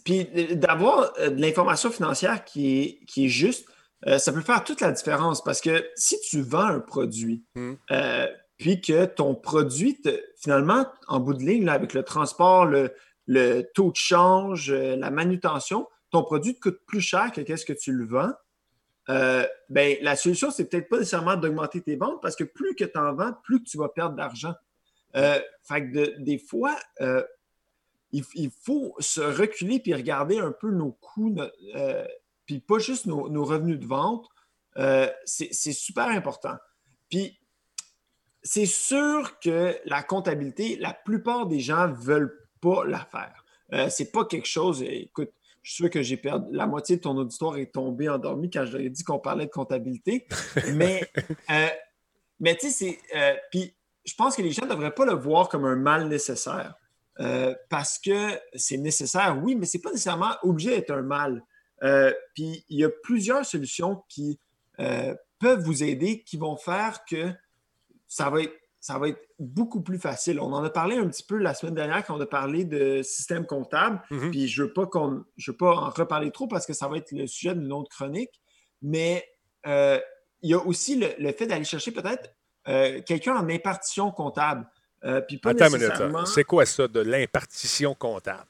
puis d'avoir euh, de l'information financière qui est, qui est juste, euh, ça peut faire toute la différence parce que si tu vends un produit, hmm. euh, puis que ton produit, finalement, en bout de ligne, avec le transport, le, taux de change, la manutention, ton produit te coûte plus cher que ce que tu le vends. ben, la solution, c'est peut-être pas nécessairement d'augmenter tes ventes parce que plus que tu en vends, plus que tu vas perdre d'argent. Euh, fait que des fois, euh, il, faut se reculer puis regarder un peu nos coûts, euh, puis pas juste nos, revenus de vente. c'est super important. Puis, c'est sûr que la comptabilité, la plupart des gens ne veulent pas la faire. C'est pas quelque chose. Écoute, je suis sûr que j'ai perdu. La moitié de ton auditoire est tombée endormie quand je leur ai dit qu'on parlait de comptabilité. mais, euh, mais tu sais, c'est. Euh, puis, je pense que les gens ne devraient pas le voir comme un mal nécessaire. parce que c'est nécessaire, oui, mais ce n'est pas nécessairement obligé d'être un mal. puis, il y a plusieurs solutions qui peuvent vous aider, qui vont faire que ça va être ça va être beaucoup plus facile. On en a parlé un petit peu la semaine dernière quand on a parlé de système comptable. Mhm. Puis je ne veux, pas veux pas en reparler trop parce que ça va être le sujet d'une autre chronique. Mais euh, il y a aussi le, fait d'aller chercher peut-être euh, quelqu'un en impartition comptable. Euh, puis pas Attends nécessairement... C'est quoi ça de l'impartition comptable?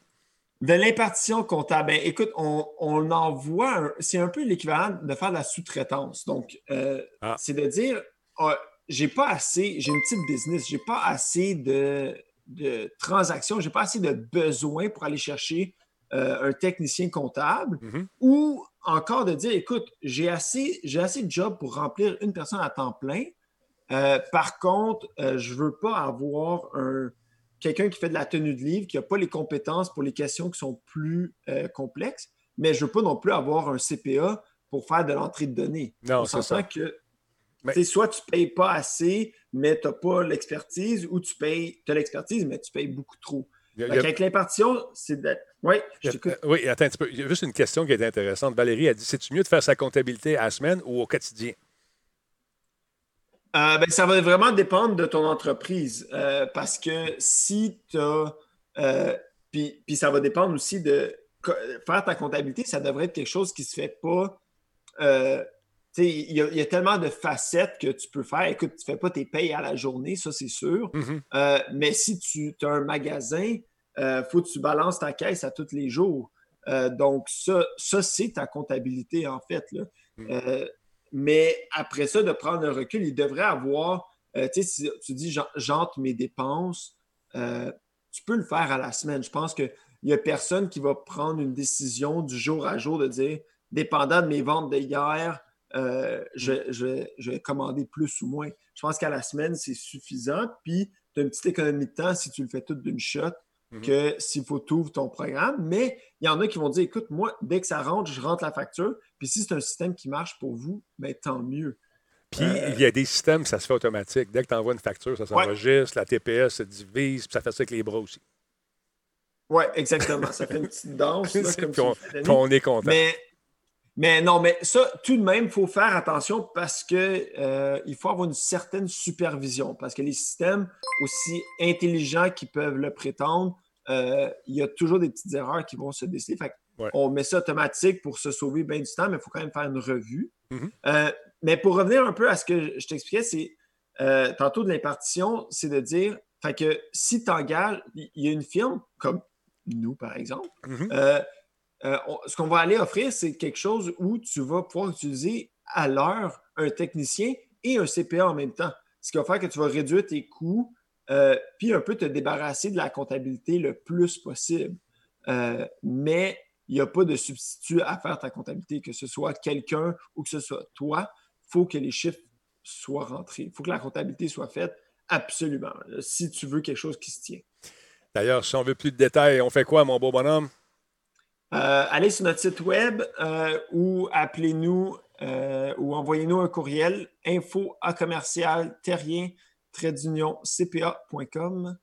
De l'impartition comptable. Ben, écoute, on, on en voit, c'est un peu l'équivalent de faire de la sous-traitance. Donc, ah. c'est de dire, j'ai pas assez, j'ai une petite business, j'ai pas assez de, de transactions, j'ai pas assez de besoins pour aller chercher euh, un technicien comptable mm-hmm. ou encore de dire écoute, j'ai assez, j'ai assez de jobs pour remplir une personne à temps plein. Euh, par contre, euh, je veux pas avoir un, quelqu'un qui fait de la tenue de livre, qui n'a pas les compétences pour les questions qui sont plus complexes, mais je veux pas non plus avoir un CPA pour faire de l'entrée de données. Non, c'est ça. que Soit tu ne payes pas assez, mais tu n'as pas l'expertise, ou tu payes, as l'expertise, mais tu payes beaucoup trop. Avec l'impartition, c'est de... Oui, je Oui, attends un petit peu. Il y a juste une question qui est intéressante. Valérie a dit c'est-tu mieux de faire sa comptabilité à la semaine ou au quotidien? Euh, ben, ça va vraiment dépendre de ton entreprise. Euh, parce que si tu as. Euh, puis, ça va dépendre aussi de. Faire ta comptabilité, ça devrait être quelque chose qui ne se fait pas il y, a tellement de facettes que tu peux faire. Écoute, tu ne fais pas tes payes à la journée, ça c'est sûr. Mm-hmm. Mais si tu as un magasin, il faut que tu balances ta caisse à tous les jours. Donc, ça, ça c'est ta comptabilité, en fait. Mm. Mais après ça, de prendre un recul, il devrait avoir, tu sais, si tu dis j'entre mes dépenses, tu peux le faire à la semaine. Je pense qu'il n'y a personne qui va prendre une décision du jour à jour de dire, dépendant de mes ventes de hier, euh, je, vais commander plus ou moins. Je pense qu'à la semaine, c'est suffisant. Puis, tu as une petite économie de temps si tu le fais tout d'une shot mhm. que s'il faut tout ton programme. Mais il y en a qui vont dire écoute, moi, dès que ça rentre, je rentre la facture. Puis si c'est un système qui marche pour vous, bien, tant mieux. Puis, euh, il y a des systèmes, ça se fait automatique. Dès que tu envoies une facture, ça s'enregistre, la TPS se divise, puis ça fait ça avec les bras aussi. Oui, exactement. ça fait une petite danse. comme on, est content. Mais mais non, mais ça, tout de même, il faut faire attention parce qu'il euh, faut avoir une certaine supervision. Parce que les systèmes, aussi intelligents qu'ils peuvent le prétendre, euh, il y a toujours des petites erreurs qui vont se On met ça automatique pour se sauver bien du temps, mais il faut quand même faire une revue. Mm-hmm. Euh, mais pour revenir un peu à ce que je t'expliquais, c'est tantôt de l'impartition, c'est de dire fait que si tu engages, il y a une firme comme nous, par exemple, mm-hmm. Euh, ce qu'on va aller offrir, c'est quelque chose où tu vas pouvoir utiliser à l'heure un technicien et un CPA en même temps. Ce qui va faire que tu vas réduire tes coûts, euh, puis un peu te débarrasser de la comptabilité le plus possible. Euh, mais il n'y a pas de substitut à faire ta comptabilité, que ce soit quelqu'un ou que ce soit toi. Il faut que les chiffres soient rentrés. Il faut que la comptabilité soit faite absolument, si tu veux quelque chose qui se tient. D'ailleurs, si on veut plus de détails, on fait quoi, mon beau bonhomme? Euh, allez sur notre site web euh, ou appelez-nous euh, ou envoyez-nous un courriel info à commercial terrien cpa.com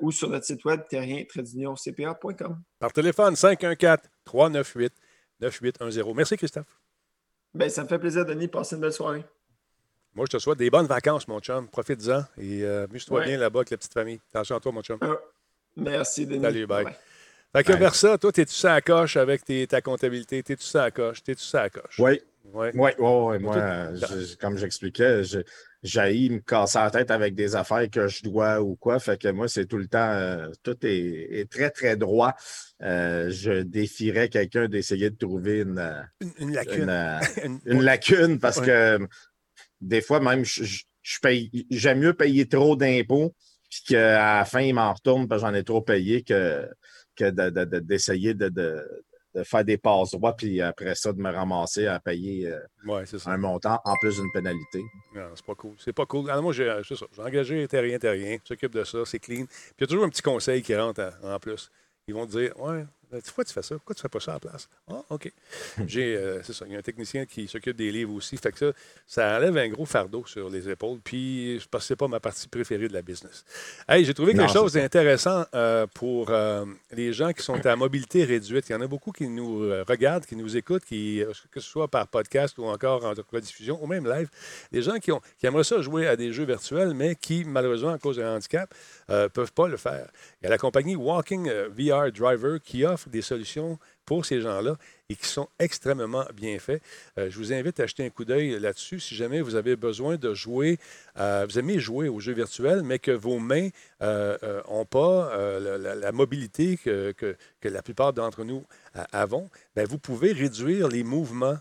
ou sur notre site web terrien cpa.com. Par téléphone 514-398-9810. Merci Christophe. Ben, ça me fait plaisir, Denis. Passez une belle soirée. Moi, je te souhaite des bonnes vacances, mon chum. Profite-en et amuse-toi bien là-bas avec la petite famille. Attention à toi, mon chum. merci, Denis. Salut, bye. Fait que vers ça, toi, t'es-tu ça à coche avec ta comptabilité? T'es-tu ça à coche? T'es-tu ça à coche? Oui. Oui, oui, ouais, moi, comme j'expliquais, j'ai me casser la tête avec des affaires que je dois ou quoi. Fait que moi, c'est tout le temps, euh, tout est, très, très droit. Euh, je défierais quelqu'un d'essayer de trouver une, une, lacune. Une, lacune parce que des fois, même, je, paye, j'aime mieux payer trop d'impôts puis qu'à la fin, il m'en retourne parce que j'en ai trop payé que d'essayer de, de faire des passes droits, puis après ça, de me ramasser à payer euh, un montant en plus d'une pénalité. Non, c'est pas cool. C'est pas cool. Alors, moi, j'ai engagé Terrien, Terrien, s'occupe de ça, c'est clean. Puis il y a toujours un petit conseil qui rentre en plus. Ils vont te dire Ouais, pourquoi tu fais ça? Pourquoi tu ne fais pas ça à la place? Ah, OK. J'ai, euh, c'est ça. Il y a un technicien qui s'occupe des livres aussi. Fait que ça, ça enlève un gros fardeau sur les épaules. Puis, je pense que ce pas ma partie préférée de la business. Hey, j'ai trouvé quelque chose d'intéressant euh, pour euh, les gens qui sont à mobilité réduite. Il y en a beaucoup qui nous regardent, qui nous écoutent, qui, que ce soit par podcast ou encore en rediffusion ou même live. Des gens qui, ont, qui aimeraient ça jouer à des jeux virtuels, mais qui, malheureusement, à cause d'un handicap, ne peuvent pas le faire. Il y a la compagnie Walking VR Driver qui offre des solutions pour ces gens-là et qui sont extrêmement bien faits. Euh, je vous invite à jeter un coup d'œil là-dessus si jamais vous avez besoin de jouer, euh, vous aimez jouer aux jeux virtuels, mais que vos mains n'ont euh, pas la, mobilité que, la plupart d'entre nous avons, bien, vous pouvez réduire les mouvements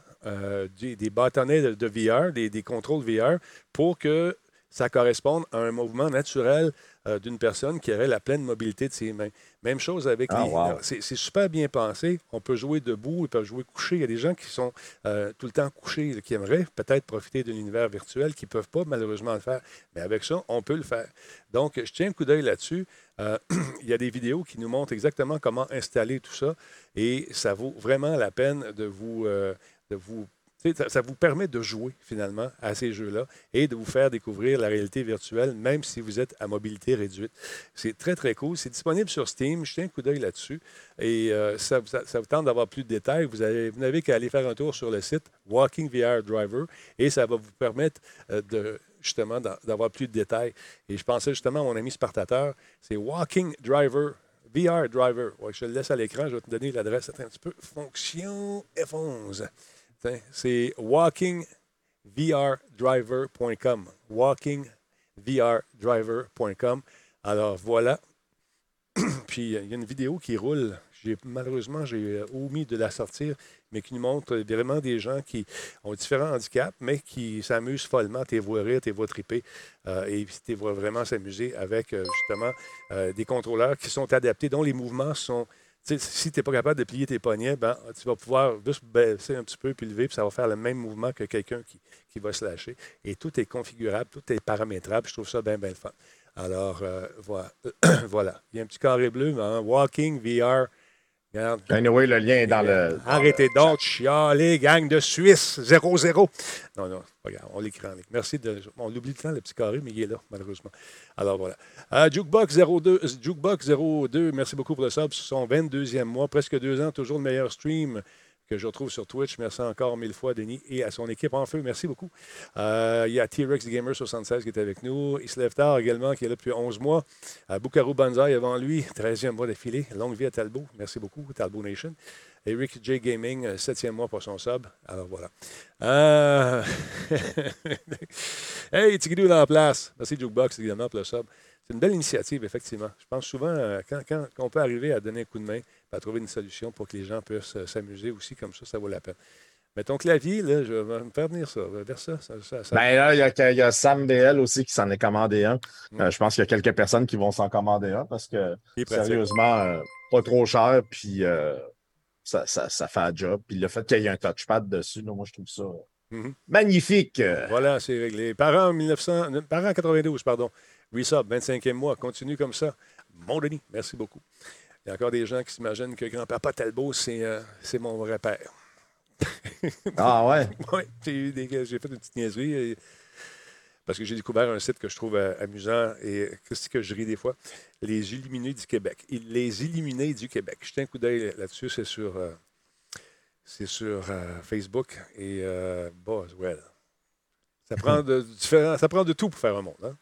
des, des, bâtonnets de, VR, des, des contrôles VR, pour que ça corresponde à un mouvement naturel euh, d'une personne qui aurait la pleine mobilité de ses mains. Même chose avec ah, les. C'est super bien pensé. On peut jouer debout, on peut jouer couché. Il y a des gens qui sont euh, tout le temps couchés, qui aimeraient peut-être profiter de l'univers virtuel, qui ne peuvent pas malheureusement le faire. Mais avec ça, on peut le faire. Donc, je tiens un coup d'œil là-dessus. Euh, il y a des vidéos qui nous montrent exactement comment installer tout ça et ça vaut vraiment la peine de vous, de vous ça, vous permet de jouer finalement à ces jeux-là et de vous faire découvrir la réalité virtuelle, même si vous êtes à mobilité réduite. C'est très, très cool. C'est disponible sur Steam. Je tiens un coup d'œil là-dessus. Et euh, ça, vous tente d'avoir plus de détails. Vous, n'avez qu'à aller faire un tour sur le site Walking VR Driver et ça va vous permettre euh, de justement d'avoir plus de détails. Et je pensais justement à mon ami Spartateur, c'est Walking Driver VR Driver. je le laisse à l'écran, je vais te donner l'adresse. un petit peu. Fonction F11. C'est walkingvrdriver.com. Walkingvrdriver.com. Alors voilà. Puis il y a une vidéo qui roule. Malheureusement, j'ai omis de la sortir, mais qui nous montre vraiment des gens qui ont différents handicaps, mais qui s'amusent follement. Tu vois rire, tu vois triper, euh, et tu vois vraiment s'amuser avec euh, justement euh, des contrôleurs qui sont adaptés, dont les mouvements sont si tu n'es pas capable de plier tes poignets, ben, tu vas pouvoir juste baisser un petit peu puis lever, puis ça va faire le même mouvement que quelqu'un qui, qui, va se lâcher. Et tout est configurable, tout est paramétrable. Je trouve ça bien, bien fun. Alors, euh, voilà. voilà. Il y a un petit carré bleu, hein? Walking VR Regarde. Anyway, le lien est dans le. Arrêtez donc, chialer, gang de Suisse, 0-0. Non, non, regarde, on l'écrit en ligne. Merci de. On oublie le temps, le petit carré, mais il est là, malheureusement. Alors voilà. Euh, Jukebox 02, Jukebox 02, merci beaucoup pour le sub. Ce son 22e mois, presque deux ans, toujours le meilleur stream que je retrouve sur Twitch. Merci encore mille fois, Denis, et à son équipe en feu. Merci beaucoup. Euh, il y a T-Rex Gamer 76 qui est avec nous. Tard également, qui est là depuis 11 mois. Euh, Bukaru Banzai avant lui, 13e mois d'affilée. Longue vie à Talbot. Merci beaucoup, Talbot Nation. Eric J Gaming, 7e mois pour son sub. Alors voilà. Euh... hey, Tigidou dans la place. Merci Jukebox évidemment pour le sub. C'est une belle initiative, effectivement. Je pense souvent, euh, quand, quand, on peut arriver à donner un coup de main, à trouver une solution pour que les gens puissent euh, s'amuser aussi comme ça, ça vaut la peine. Mais ton clavier, là, je vais me faire venir ça, vers ça. Ben là, il y, a Sam BL aussi qui s'en est commandé un. Mm. Euh, je pense qu'il y a quelques personnes qui vont s'en commander un parce que, sérieusement, euh, pas trop cher, puis ça, ça, fait un job. Puis le fait qu'il y ait un touchpad dessus, moi, je trouve ça mm-hmm. magnifique. Voilà, c'est réglé. Parents, 1900, parents 92, pardon. Resub, 25e mois, continue comme ça. Mon Denis, merci beaucoup. Il y a encore des gens qui s'imaginent que grand-papa Talbot, c'est euh, mon vrai père. ah ouais? oui, j'ai fait une petite niaiserie. parce que j'ai découvert un site que je trouve euh, amusant et qu'est-ce que je ris des fois? Les Illuminés du Québec. Les Illuminés du Québec. Jetez un coup d'œil là-dessus, c'est sur, euh, c'est sur Facebook et Boswell. Ça prend de ça prend de tout pour faire un monde. Hein?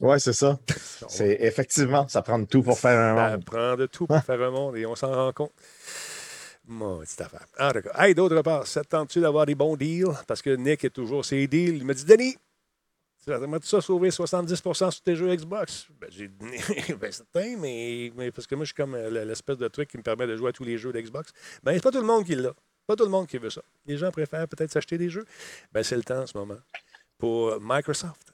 Oui, c'est ça. C'est effectivement, ça prend de tout pour faire un monde. Ça prend de tout pour faire un monde et on s'en rend compte. Mon petite affaire. En tout cas, hey, d'autre part, s'attends-tu d'avoir des bons deals? Parce que Nick est toujours ses deals. Il me dit, Denis, tu vas ça sauver 70% sur tes jeux Xbox? Ben, j'ai dit, ben, certain, mais, mais, parce que moi, je suis comme euh, l'espèce de truc qui me permet de jouer à tous les jeux d'Xbox. Ben, c'est pas tout le monde qui l'a. Pas tout le monde qui veut ça. Les gens préfèrent peut-être s'acheter des jeux. Ben, c'est le temps en ce moment pour Microsoft.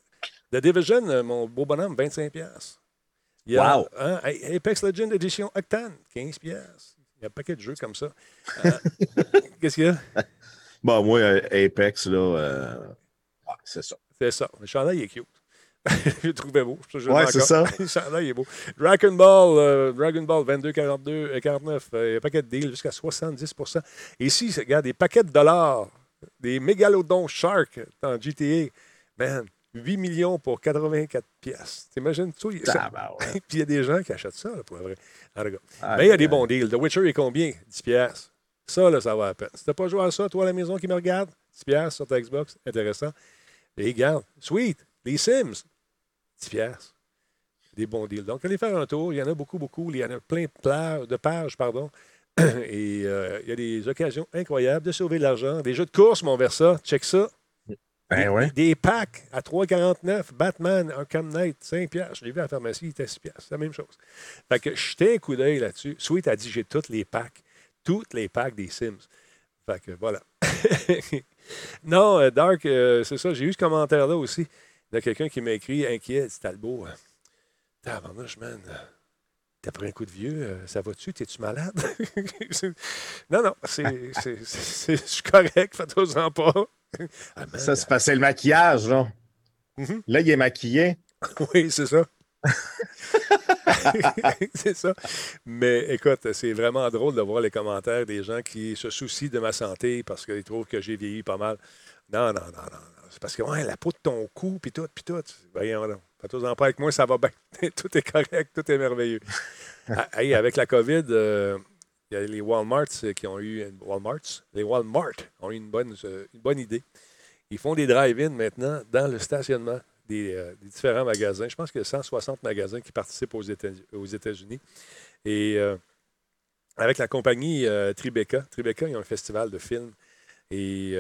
The Division, euh, mon beau bonhomme, 25$. wow! Hein, Apex Legends Edition Octane, 15$. Il y a un paquet de jeux comme ça. Qu'est-ce qu'il y a? Bon, moi, Apex, là, c'est ça. C'est ça. Le chandail est cute. je le trouvais beau. Je ouais, c'est ça. le chandail est beau. Dragon Ball, Dragon Ball 22, 42, 49, il y a un paquet de deals jusqu'à 70 Et ici, regarde, des paquets de dollars, des mégalodons Shark dans GTA. Man, 8 millions pour 84 pièces. T'imagines tout? Ça... Puis il y a des gens qui achètent ça, pour vrai. Mais il y a des bons deals. The Witcher est combien? 10 pièces. Ça, là, ça va à peine. Si t'as pas joué à ça, toi, à la maison qui me regarde, 10 pièces sur ta Xbox, intéressant. Et regarde, sweet, les Sims, 10 pièces. Des bons deals. Donc, allez faire un tour. Il y en a beaucoup, beaucoup. Il y en a plein de pages, pardon. Et euh, il y a des occasions incroyables de sauver de l'argent. Des jeux de course, mon Versa. Check ça. Ben ouais. Des packs à 3,49. Batman, Arkham Knight, 5 Je l'ai vu à la pharmacie, il était 6 C'est la même chose. Fait que jetez un coup d'œil là-dessus. Sweet a dit j'ai tous les packs. Toutes les packs des Sims. Fait que voilà. non, euh, Dark, euh, c'est ça. J'ai eu ce commentaire-là aussi de quelqu'un qui m'a écrit inquiet. C'est Talbot. Tabarnouche, man. T'as pris un coup de vieux, ça va-tu? T'es-tu malade? non, non, c'est, je suis correct, faites-en pas. Ah, ça, c'est passé le maquillage, là. Mm-hmm. Là, il est maquillé. oui, c'est ça. c'est ça. Mais écoute, c'est vraiment drôle de voir les commentaires des gens qui se soucient de ma santé parce qu'ils trouvent que j'ai vieilli pas mal. Non, non, non, non. C'est parce que ouais, la peau de ton cou, puis tout, puis tout. Voyons donc. Faites-en pas avec moi, ça va bien. tout est correct, tout est merveilleux. Ah, avec la COVID, euh, il y a les Walmarts qui ont eu Walmarts, les ont une bonne, une bonne idée. Ils font des drive-in maintenant dans le stationnement des, euh, différents magasins. Je pense qu'il y a 160 magasins qui participent aux États-Unis. Et euh, avec la compagnie euh, Tribeca, Tribeca, ils ont un festival de films. Et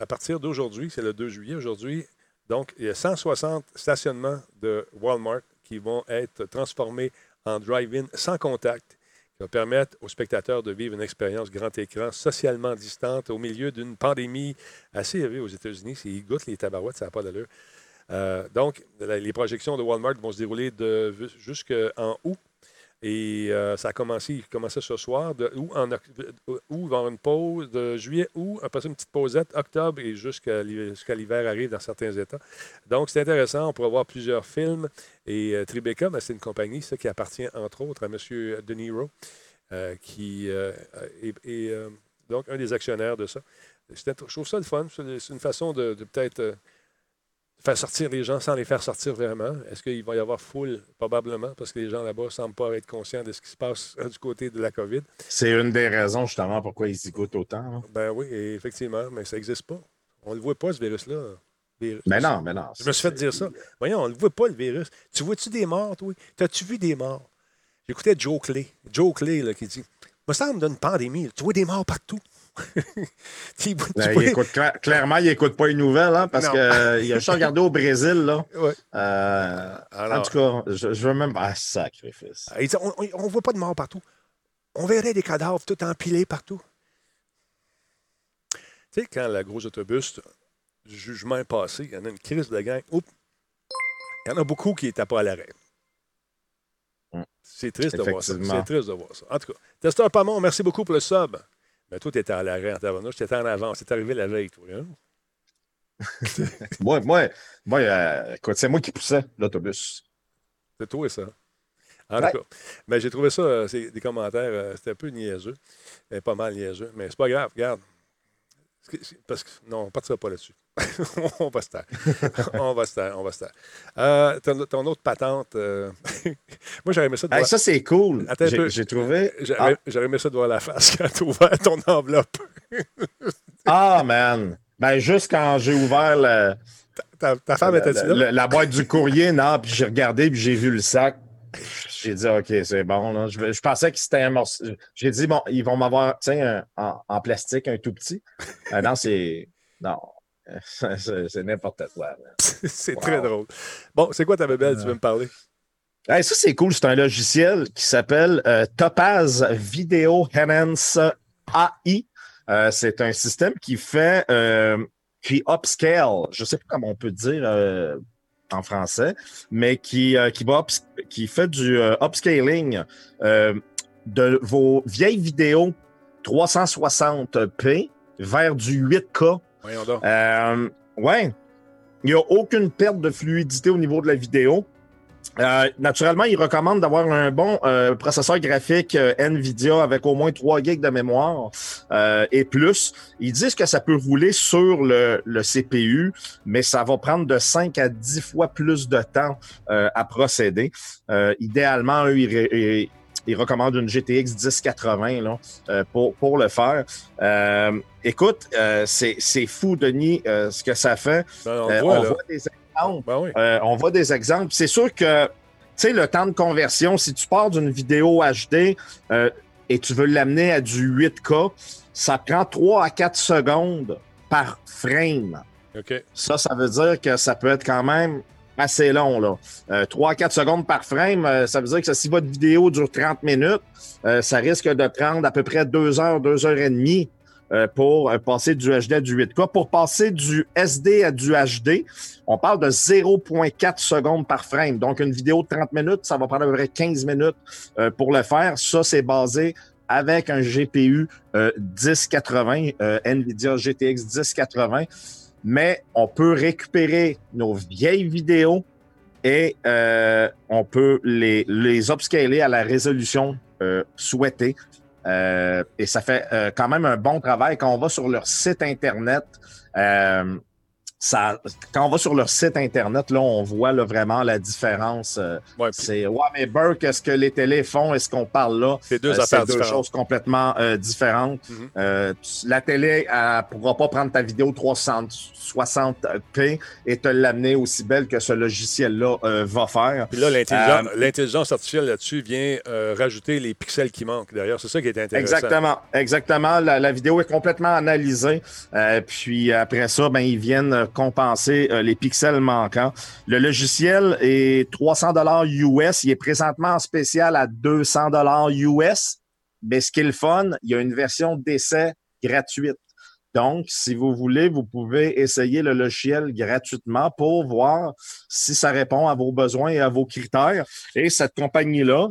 à partir d'aujourd'hui, c'est le 2 juillet aujourd'hui, donc il y a 160 stationnements de Walmart qui vont être transformés en drive-in sans contact qui va permettre aux spectateurs de vivre une expérience grand écran socialement distante au milieu d'une pandémie assez élevée aux États-Unis. Ils goûtent les tabarouettes, ça n'a pas d'allure. Euh, donc, les projections de Walmart vont se dérouler jusqu'en août. Et euh, ça a commencé, il commençait ce soir, de août, en, va une pause de juillet, août, après une petite pausette, octobre et jusqu'à l'hiver arrive dans certains États. Donc, c'est intéressant, on pourra voir plusieurs films. Et euh, Tribeca, ben, c'est une compagnie qui appartient entre autres à M. De Niro, qui est, donc un des actionnaires de ça. Je trouve ça le fun. C'est une façon de peut-être faire sortir les gens sans les faire sortir vraiment. Est-ce qu'il va y avoir foule? Probablement, parce que les gens là-bas ne semblent pas être conscients de ce qui se passe du côté de la COVID. C'est une des raisons, justement, pourquoi ils y goûtent autant. Ben oui, effectivement, mais ça n'existe pas. On ne le voit pas, ce virus-là. Mais non, mais non. Je me suis fait dire ça. Voyons, on ne le voit pas, le virus. Tu vois-tu des morts, toi? T'as-tu vu des morts? J'écoutais Joe Clay. Joe Clay, là, qui dit Me semble d'une pandémie. Tu vois des morts partout. Ben, clairement, il n'écoute pas les nouvelles, hein, parce qu'il euh, a juste regardé au Brésil. Là. Euh, en tout cas, je, veux même. Ah, sacrifice. On ne voit pas de morts partout. On verrait des cadavres tout empilés partout. Tu sais, quand le gros autobus du jugement est passé, il y en a une crise de gang. il y en a beaucoup qui n'étaient pas à l'arrêt. Mm. C'est triste de voir ça. C'est triste de voir ça. En tout cas, Testeur Pamon, merci beaucoup pour le sub. Mais toi, tu étais à l'arrêt en tabarnouche, tu étais en avance. C'est arrivé la veille, toi. Hein? moi, moi, moi euh, c'est moi qui poussais l'autobus. C'est toi, ça. En tout cas, mais j'ai trouvé ça, euh, c'est des commentaires, euh, c'était un peu niaiseux, pas mal niaiseux, mais c'est pas grave, regarde. Parce que, non, on ne partira pas là-dessus. on va se taire. on va se taire, on va se taire. Euh, ton, autre patente, euh, moi j'aurais aimé ça de voir... Ça, c'est cool. J'ai trouvé... Ah. J'aurais aimé ça de voir la face quand tu ouvert ton enveloppe. ah, man! Ben, juste quand j'ai ouvert le... Ta, femme était-tu là? La, boîte du courrier, non, puis j'ai regardé, puis j'ai vu le sac. J'ai dit, OK, c'est bon. Là. Je, pensais que c'était un morceau. J'ai dit, bon, ils vont m'avoir, tu sais, en, plastique, un tout petit. Euh, non, c'est. Non. C'est n'importe quoi. c'est très drôle. Bon, c'est quoi ta bébelle, tu veux me parler? ça, c'est cool. C'est un logiciel qui s'appelle euh, Topaz Video Enhance AI. Euh, c'est un système qui fait, qui upscale. Je ne sais pas comment on peut dire en français, mais qui, qui, va qui fait du upscaling de vos vieilles vidéos 360p vers du 8K. Euh, ouais. Il n'y a aucune perte de fluidité au niveau de la vidéo. Euh, naturellement, il recommande d'avoir un bon euh, processeur graphique euh, NVIDIA avec au moins 3 GB de mémoire et plus. Ils disent que ça peut rouler sur le, le, CPU, mais ça va prendre de 5 à 10 fois plus de temps à procéder. idéalement, eux, ils, ils, recommandent une GTX 1080 là, pour, pour le faire. écoute, c'est fou, Denis, ce que ça fait. Ben, on, voit, des ben euh, on voit des exemples. C'est sûr que, tu sais, le temps de conversion, si tu pars d'une vidéo HD euh, et tu veux l'amener à du 8K, ça prend 3 à 4 secondes par frame. Ça, ça veut dire que ça peut être quand même assez long. Là. 3 euh, à 4 secondes par frame, ça veut dire que si votre vidéo dure 30 minutes, ça risque de prendre à peu près 2 heures, 2 heures et demie euh, pour euh, passer du HD à du 8K. Pour passer du SD à du HD, on parle de 0.4 secondes par frame. Donc, une vidéo de 30 minutes, ça va prendre à peu près 15 minutes euh, pour le faire. Ça, c'est basé avec un GPU 1080, NVIDIA GTX 1080. Mais on peut récupérer nos vieilles vidéos et on peut les, les upscaler à la résolution souhaitée. Euh, et ça fait euh, quand même un bon travail. Quand on va sur leur site Internet, euh, ça, quand on va sur leur site Internet, là, on voit là, vraiment la différence. C'est Ouais, mais Burke, est-ce que les télés font? Est-ce qu'on parle là? C'est deux affaires deux choses complètement différentes. Mm-hmm. la télé ne pourra pas prendre ta vidéo 360p et te l'amener aussi belle que ce logiciel-là va faire. Puis là, l'intelligence artificielle là-dessus vient rajouter les pixels qui manquent. D'ailleurs, c'est ça qui est intéressant. Exactement. Exactement. La, vidéo est complètement analysée. puis après ça, ben, ils viennent compenser euh, les pixels manquants. Le logiciel est 300 dollars US. Il est présentement en spécial à 200 dollars US. Mais ce qui est le fun, il y a une version d'essai gratuite. Donc, si vous voulez, vous pouvez essayer le logiciel gratuitement pour voir si ça répond à vos besoins et à vos critères. Et cette compagnie-là,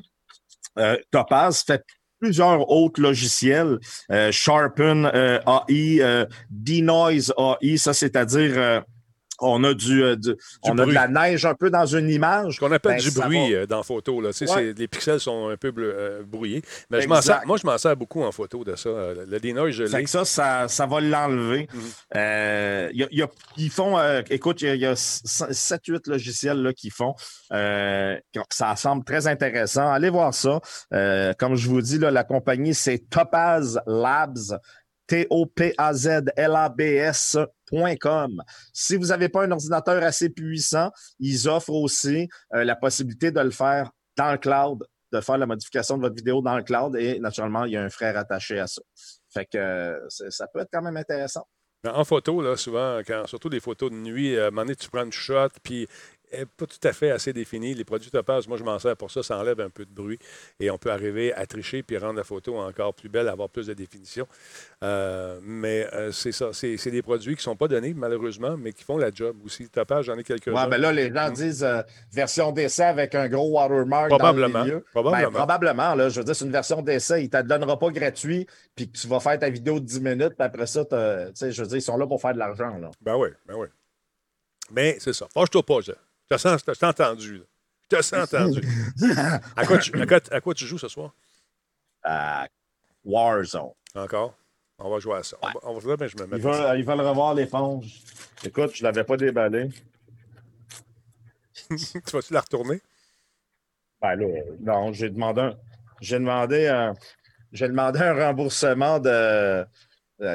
euh, Topaz, fait plusieurs autres logiciels, euh, Sharpen euh, AI, euh, Denoise AI, ça c'est-à-dire on a du, euh, on a de la neige un peu dans une image. Qu'on appelle ben, du bruit euh, dans la photo. Là. Les pixels sont un peu euh, brouillés. Mais je moi, je m'en sers beaucoup en photo de ça. Le dénoise, je l'ai. Ça, ça, ça, va l'enlever. Mhm. ils font, écoute, il y a, 7-8 logiciels là, qui font. ça semble très intéressant. Allez voir ça. comme je vous dis, là, la compagnie, c'est Topaz Labs. T-O-P-A-Z-L-A-B-S.com. Si vous n'avez pas un ordinateur assez puissant, ils offrent aussi euh, la possibilité de le faire dans le cloud, de faire la modification de votre vidéo dans le cloud et naturellement, il y a un frère attaché à ça. Fait que euh, ça peut être quand même intéressant. En photo, là, souvent, quand, surtout des photos de nuit, à un moment donné, tu prends une shot, puis pas tout à fait assez défini. Les produits Topaz, moi, je m'en sers pour ça. Ça enlève un peu de bruit et on peut arriver à tricher puis rendre la photo encore plus belle, avoir plus de définition. Euh, mais euh, c'est ça. C'est, des produits qui ne sont pas donnés, malheureusement, mais qui font la job aussi. Topaz, j'en ai quelques-uns. Ouais, ben là, les gens disent euh, version d'essai avec un gros watermark probablement, dans le milieu. Probablement. Ben, probablement. Là, je veux dire, c'est une version d'essai. Ils ne te donnera pas gratuit puis que tu vas faire ta vidéo de 10 minutes puis après ça, je veux dire, ils sont là pour faire de l'argent. Là. Ben oui, ben oui. Mais c'est ça. Fâche-toi pas. Je te sens, entendu. Je te sens entendu. à, quoi tu, à, quoi, tu, joues ce soir? À Warzone. Encore? On va jouer à ça. On va, ben, je me mets ils, veulent, revoir l'éponge. Écoute, je ne l'avais pas déballé. tu vas-tu la retourner? Ben là, non, j'ai demandé J'ai demandé un. J'ai demandé un remboursement de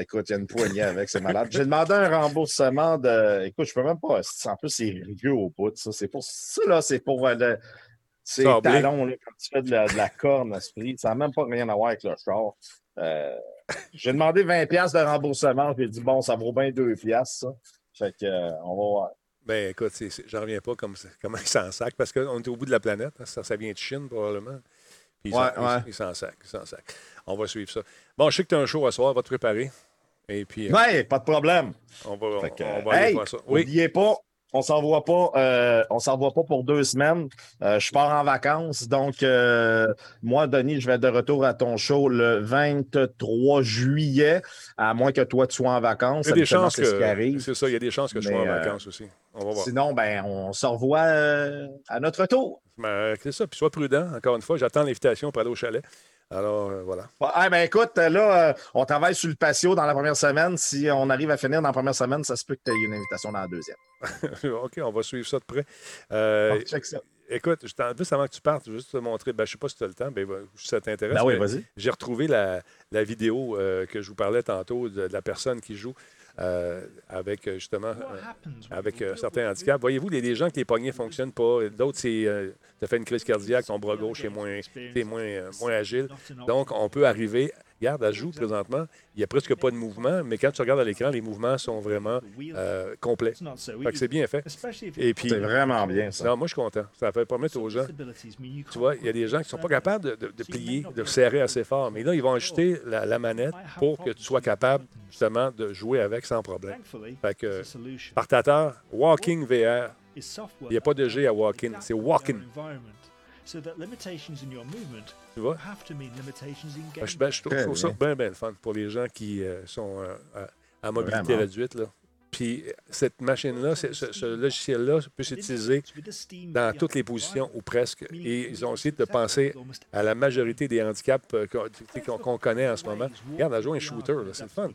écoute, il y a une poignée avec, c'est malade. J'ai demandé un remboursement de. Écoute, je peux même pas. En plus, c'est rigueux au bout. Ça, c'est pour ça, là, c'est pour euh, le. C'est talons, là, quand tu fais de la, de la corne à sprint. Ça n'a même pas rien à voir avec le char. Euh, j'ai demandé 20$ de remboursement. J'ai dit, bon, ça vaut bien 2$, ça. Fait que, on va voir. Ben, écoute, j'en reviens pas comme, comment ils s'en sac parce qu'on est au bout de la planète. Hein. ça, ça vient de Chine, probablement. Puis ouais, ouais. ils s'en sac, sac. On va suivre ça. Bon, je sais que tu as un show à soir, va te préparer. Et puis. Euh, ouais, pas de problème. On va, on, va aller voir ça. Oui. N'oubliez pas, on s'en voit pas, euh, on s'en voit pas pour deux semaines. Euh, je pars en vacances. Donc, euh, moi, Denis, je vais de retour à ton show le 23 juillet, à moins que toi, tu sois en vacances. Il y a des chances que. C'est ça, il y a des chances que je sois en vacances aussi. On va voir. Sinon, ben, on se revoit à notre retour. Ben, c'est ça. Puis sois prudent. Encore une fois, j'attends l'invitation pour aller au chalet. Alors, euh, voilà. Ah, ben, écoute, là, euh, on travaille sur le patio dans la première semaine. Si on arrive à finir dans la première semaine, ça se peut que tu aies une invitation dans la deuxième. OK, on va suivre ça de près. Euh, check ça. Écoute, juste avant que tu partes, juste te montrer, ben, je ne sais pas si tu as le temps, ben, si ça t'intéresse. Ben oui, vas-y. J'ai retrouvé la, la vidéo que je vous parlais tantôt de, la personne qui joue. Avec justement avec certains handicaps? Voyez-vous, il y a des gens que les poignets ne fonctionnent pas? D'autres, c'est tu as fait une crise cardiaque, ton bras gauche est moins, moins, euh, moins agile. Donc, on peut arriver. Regarde, elle joue présentement. Il n'y a presque pas de mouvement, mais quand tu regardes à l'écran, les mouvements sont vraiment euh, complets. Fait que c'est bien fait. Et puis, c'est vraiment bien, ça. Non, moi, je suis content. Ça fait permettre aux gens. Tu vois, il y a des gens qui ne sont pas capables de, plier, de serrer assez fort. Mais là, ils vont ajuster la, manette pour que tu sois capable, justement, de jouer avec sans problème. Fait que, partateur, Walking VR, il n'y a pas de G à walk-in, c'est walk-in. Tu vois? Ben, ben, je, trouve, ça bien, bien fun pour les gens qui euh, sont euh, à, mobilité réduite. Là. Puis cette machine-là, ce, logiciel-là peut s'utiliser dans toutes les positions ou presque. Et ils ont essayé de penser à la majorité des handicaps euh, qu'on connaît en ce moment. Regarde, elle joue un shooter, c'est le fun.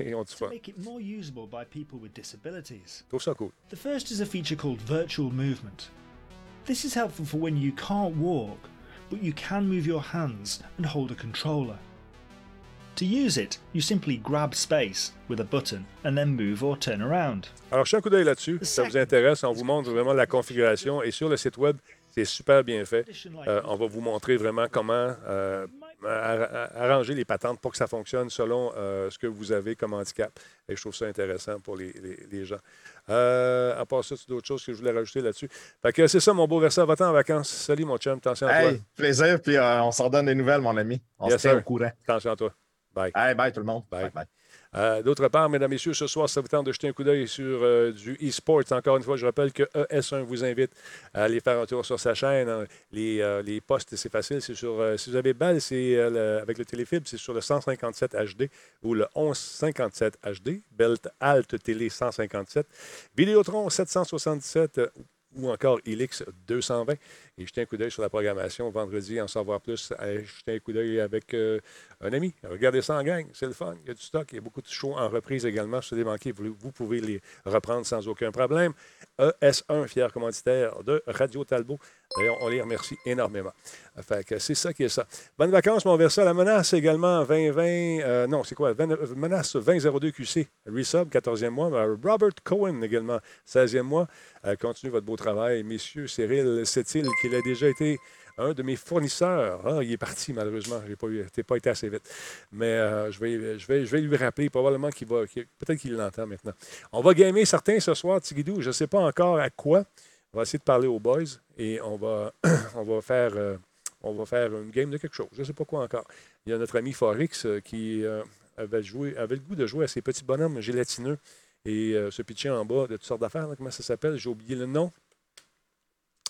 Et on dit pas. Je trouve ça cool. The first is a feature called virtual movement. This is helpful for when you can't walk, but you can move your hands and hold a controller. To use it, you simply grab space with a button and then move or turn around. Alors, je un coup d'œil là-dessus. Si ça vous intéresse, on vous montre vraiment la configuration et sur le site web, c'est super bien fait. Euh, on va vous montrer vraiment comment euh, arranger les patentes pour que ça fonctionne selon euh, ce que vous avez comme handicap. Et je trouve ça intéressant pour les, les, gens. à part ça, c'est d'autres choses que je voulais rajouter là-dessus. Fait que c'est ça, mon beau verset. Va-t'en en vacances. Salut, mon chum. Attention à toi. Plaisir, puis on s'en donne des nouvelles, mon ami. On se tient au courant. Attention à toi. Bye. bye tout le monde. Bye. bye, euh, D'autre part, mesdames, messieurs, ce soir, ça vous tente de jeter un coup d'œil sur euh, du e-sport. Encore une fois, je rappelle que ES1 vous invite à aller faire un tour sur sa chaîne. Les, euh, les postes, c'est facile. Sur, si vous avez balle, c'est avec le téléfibre, c'est sur le 157 HD ou le 1157 HD. Belt Alt Télé 157. Vidéotron 777 ou encore Elix 220. Et jetez un coup d'œil sur la programmation vendredi, en savoir plus. Jetez un coup d'œil avec euh, un ami. Regardez ça en gang, c'est le fun. Il y a du stock, il y a beaucoup de shows en reprise également. Si vous vous, vous pouvez les reprendre sans aucun problème. ES1, fier commanditaire de Radio Talbot. On les remercie énormément. Fait c'est ça qui est ça. Bonnes vacances, mon verset. La menace également, 2020. Euh, non, c'est quoi? menace 2002 QC. Resub, 14e mois. Robert Cohen également, 16e mois. Euh, continuez votre beau travail. Messieurs, Cyril Setil, qui a déjà été un de mes fournisseurs. Ah, il est parti, malheureusement. Je n'ai pas, été assez vite. Mais euh, je, vais, je, vais, je vais lui rappeler. Probablement qu'il va. Peut-être qu'il l'entend maintenant. On va gamer certains ce soir, Tigidou. Je ne sais pas encore à quoi. On va essayer de parler aux boys et on va, on va faire. Euh, on va faire une game de quelque chose. Je ne sais pas quoi encore. Il y a notre ami Forix euh, qui joué, avait le goût de jouer à ces petits bonhommes gélatineux et se pitcher en bas de toutes sortes d'affaires. Comment ça s'appelle? J'ai oublié le nom.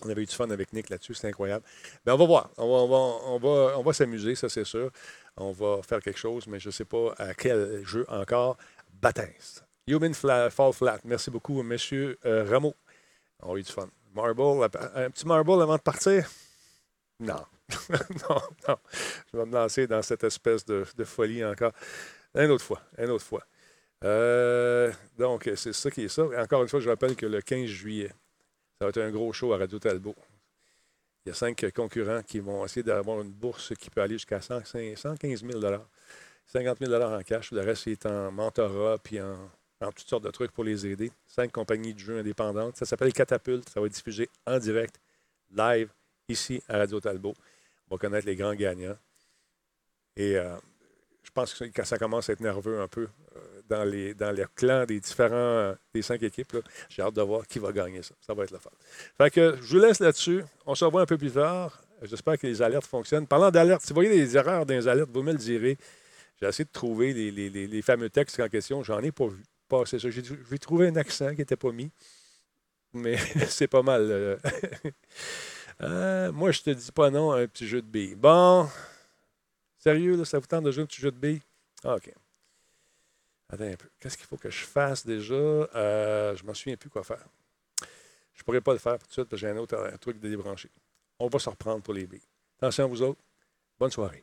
On avait eu du fun avec Nick là-dessus, c'est incroyable. Mais ben, on va voir. On va, on va, on va, s'amuser, ça c'est sûr. On va faire quelque chose, mais je ne sais pas à quel jeu encore. Baptiste. Human Fall Flat. Merci beaucoup, monsieur euh, Rameau. On a eu du fun. Marble, un petit marble avant de partir? Non. non, non. Je vais me lancer dans cette espèce de, folie encore. Une autre fois. Une autre fois. Euh, donc, c'est ça qui est ça. encore une fois, je rappelle que le 15 juillet, ça va être un gros show à Radio Talbot. Il y a cinq concurrents qui vont essayer d'avoir une bourse qui peut aller jusqu'à 115 000 50 000 en cash. Le reste est en mentorat puis en, toutes sortes de trucs pour les aider. Cinq compagnies de jeux indépendantes. Ça s'appelle Catapulte. Ça va être diffusé en direct, live, ici à Radio Talbot. On va connaître les grands gagnants. Et euh, je pense que quand ça commence à être nerveux un peu, dans les, dans les clans des différents des cinq équipes. J'ai hâte de voir qui va gagner ça. Ça va être le fun. Fait que je vous laisse là-dessus. On se revoit un peu plus tard. J'espère que les alertes fonctionnent. Parlant d'alertes, si vous voyez des erreurs dans les alertes, vous me le direz. J'ai essayé de trouver les fameux textes en question. J'en ai pas vu. passer ça. J'ai trouvé un accent qui n'était pas mis, mais c'est pas mal. Euh, euh, moi, je te dis pas non à un petit jeu de billes. Bon, sérieux, là, ça vous tente de jouer un petit jeu de billes? Ah, OK. Attends un peu. Qu'est-ce qu'il faut que je fasse déjà? Euh, je ne m'en souviens plus quoi faire. Je ne pourrais pas le faire tout de suite parce que j'ai un autre truc de débrancher. On va se reprendre pour les billes. Attention à vous autres. Bonne soirée.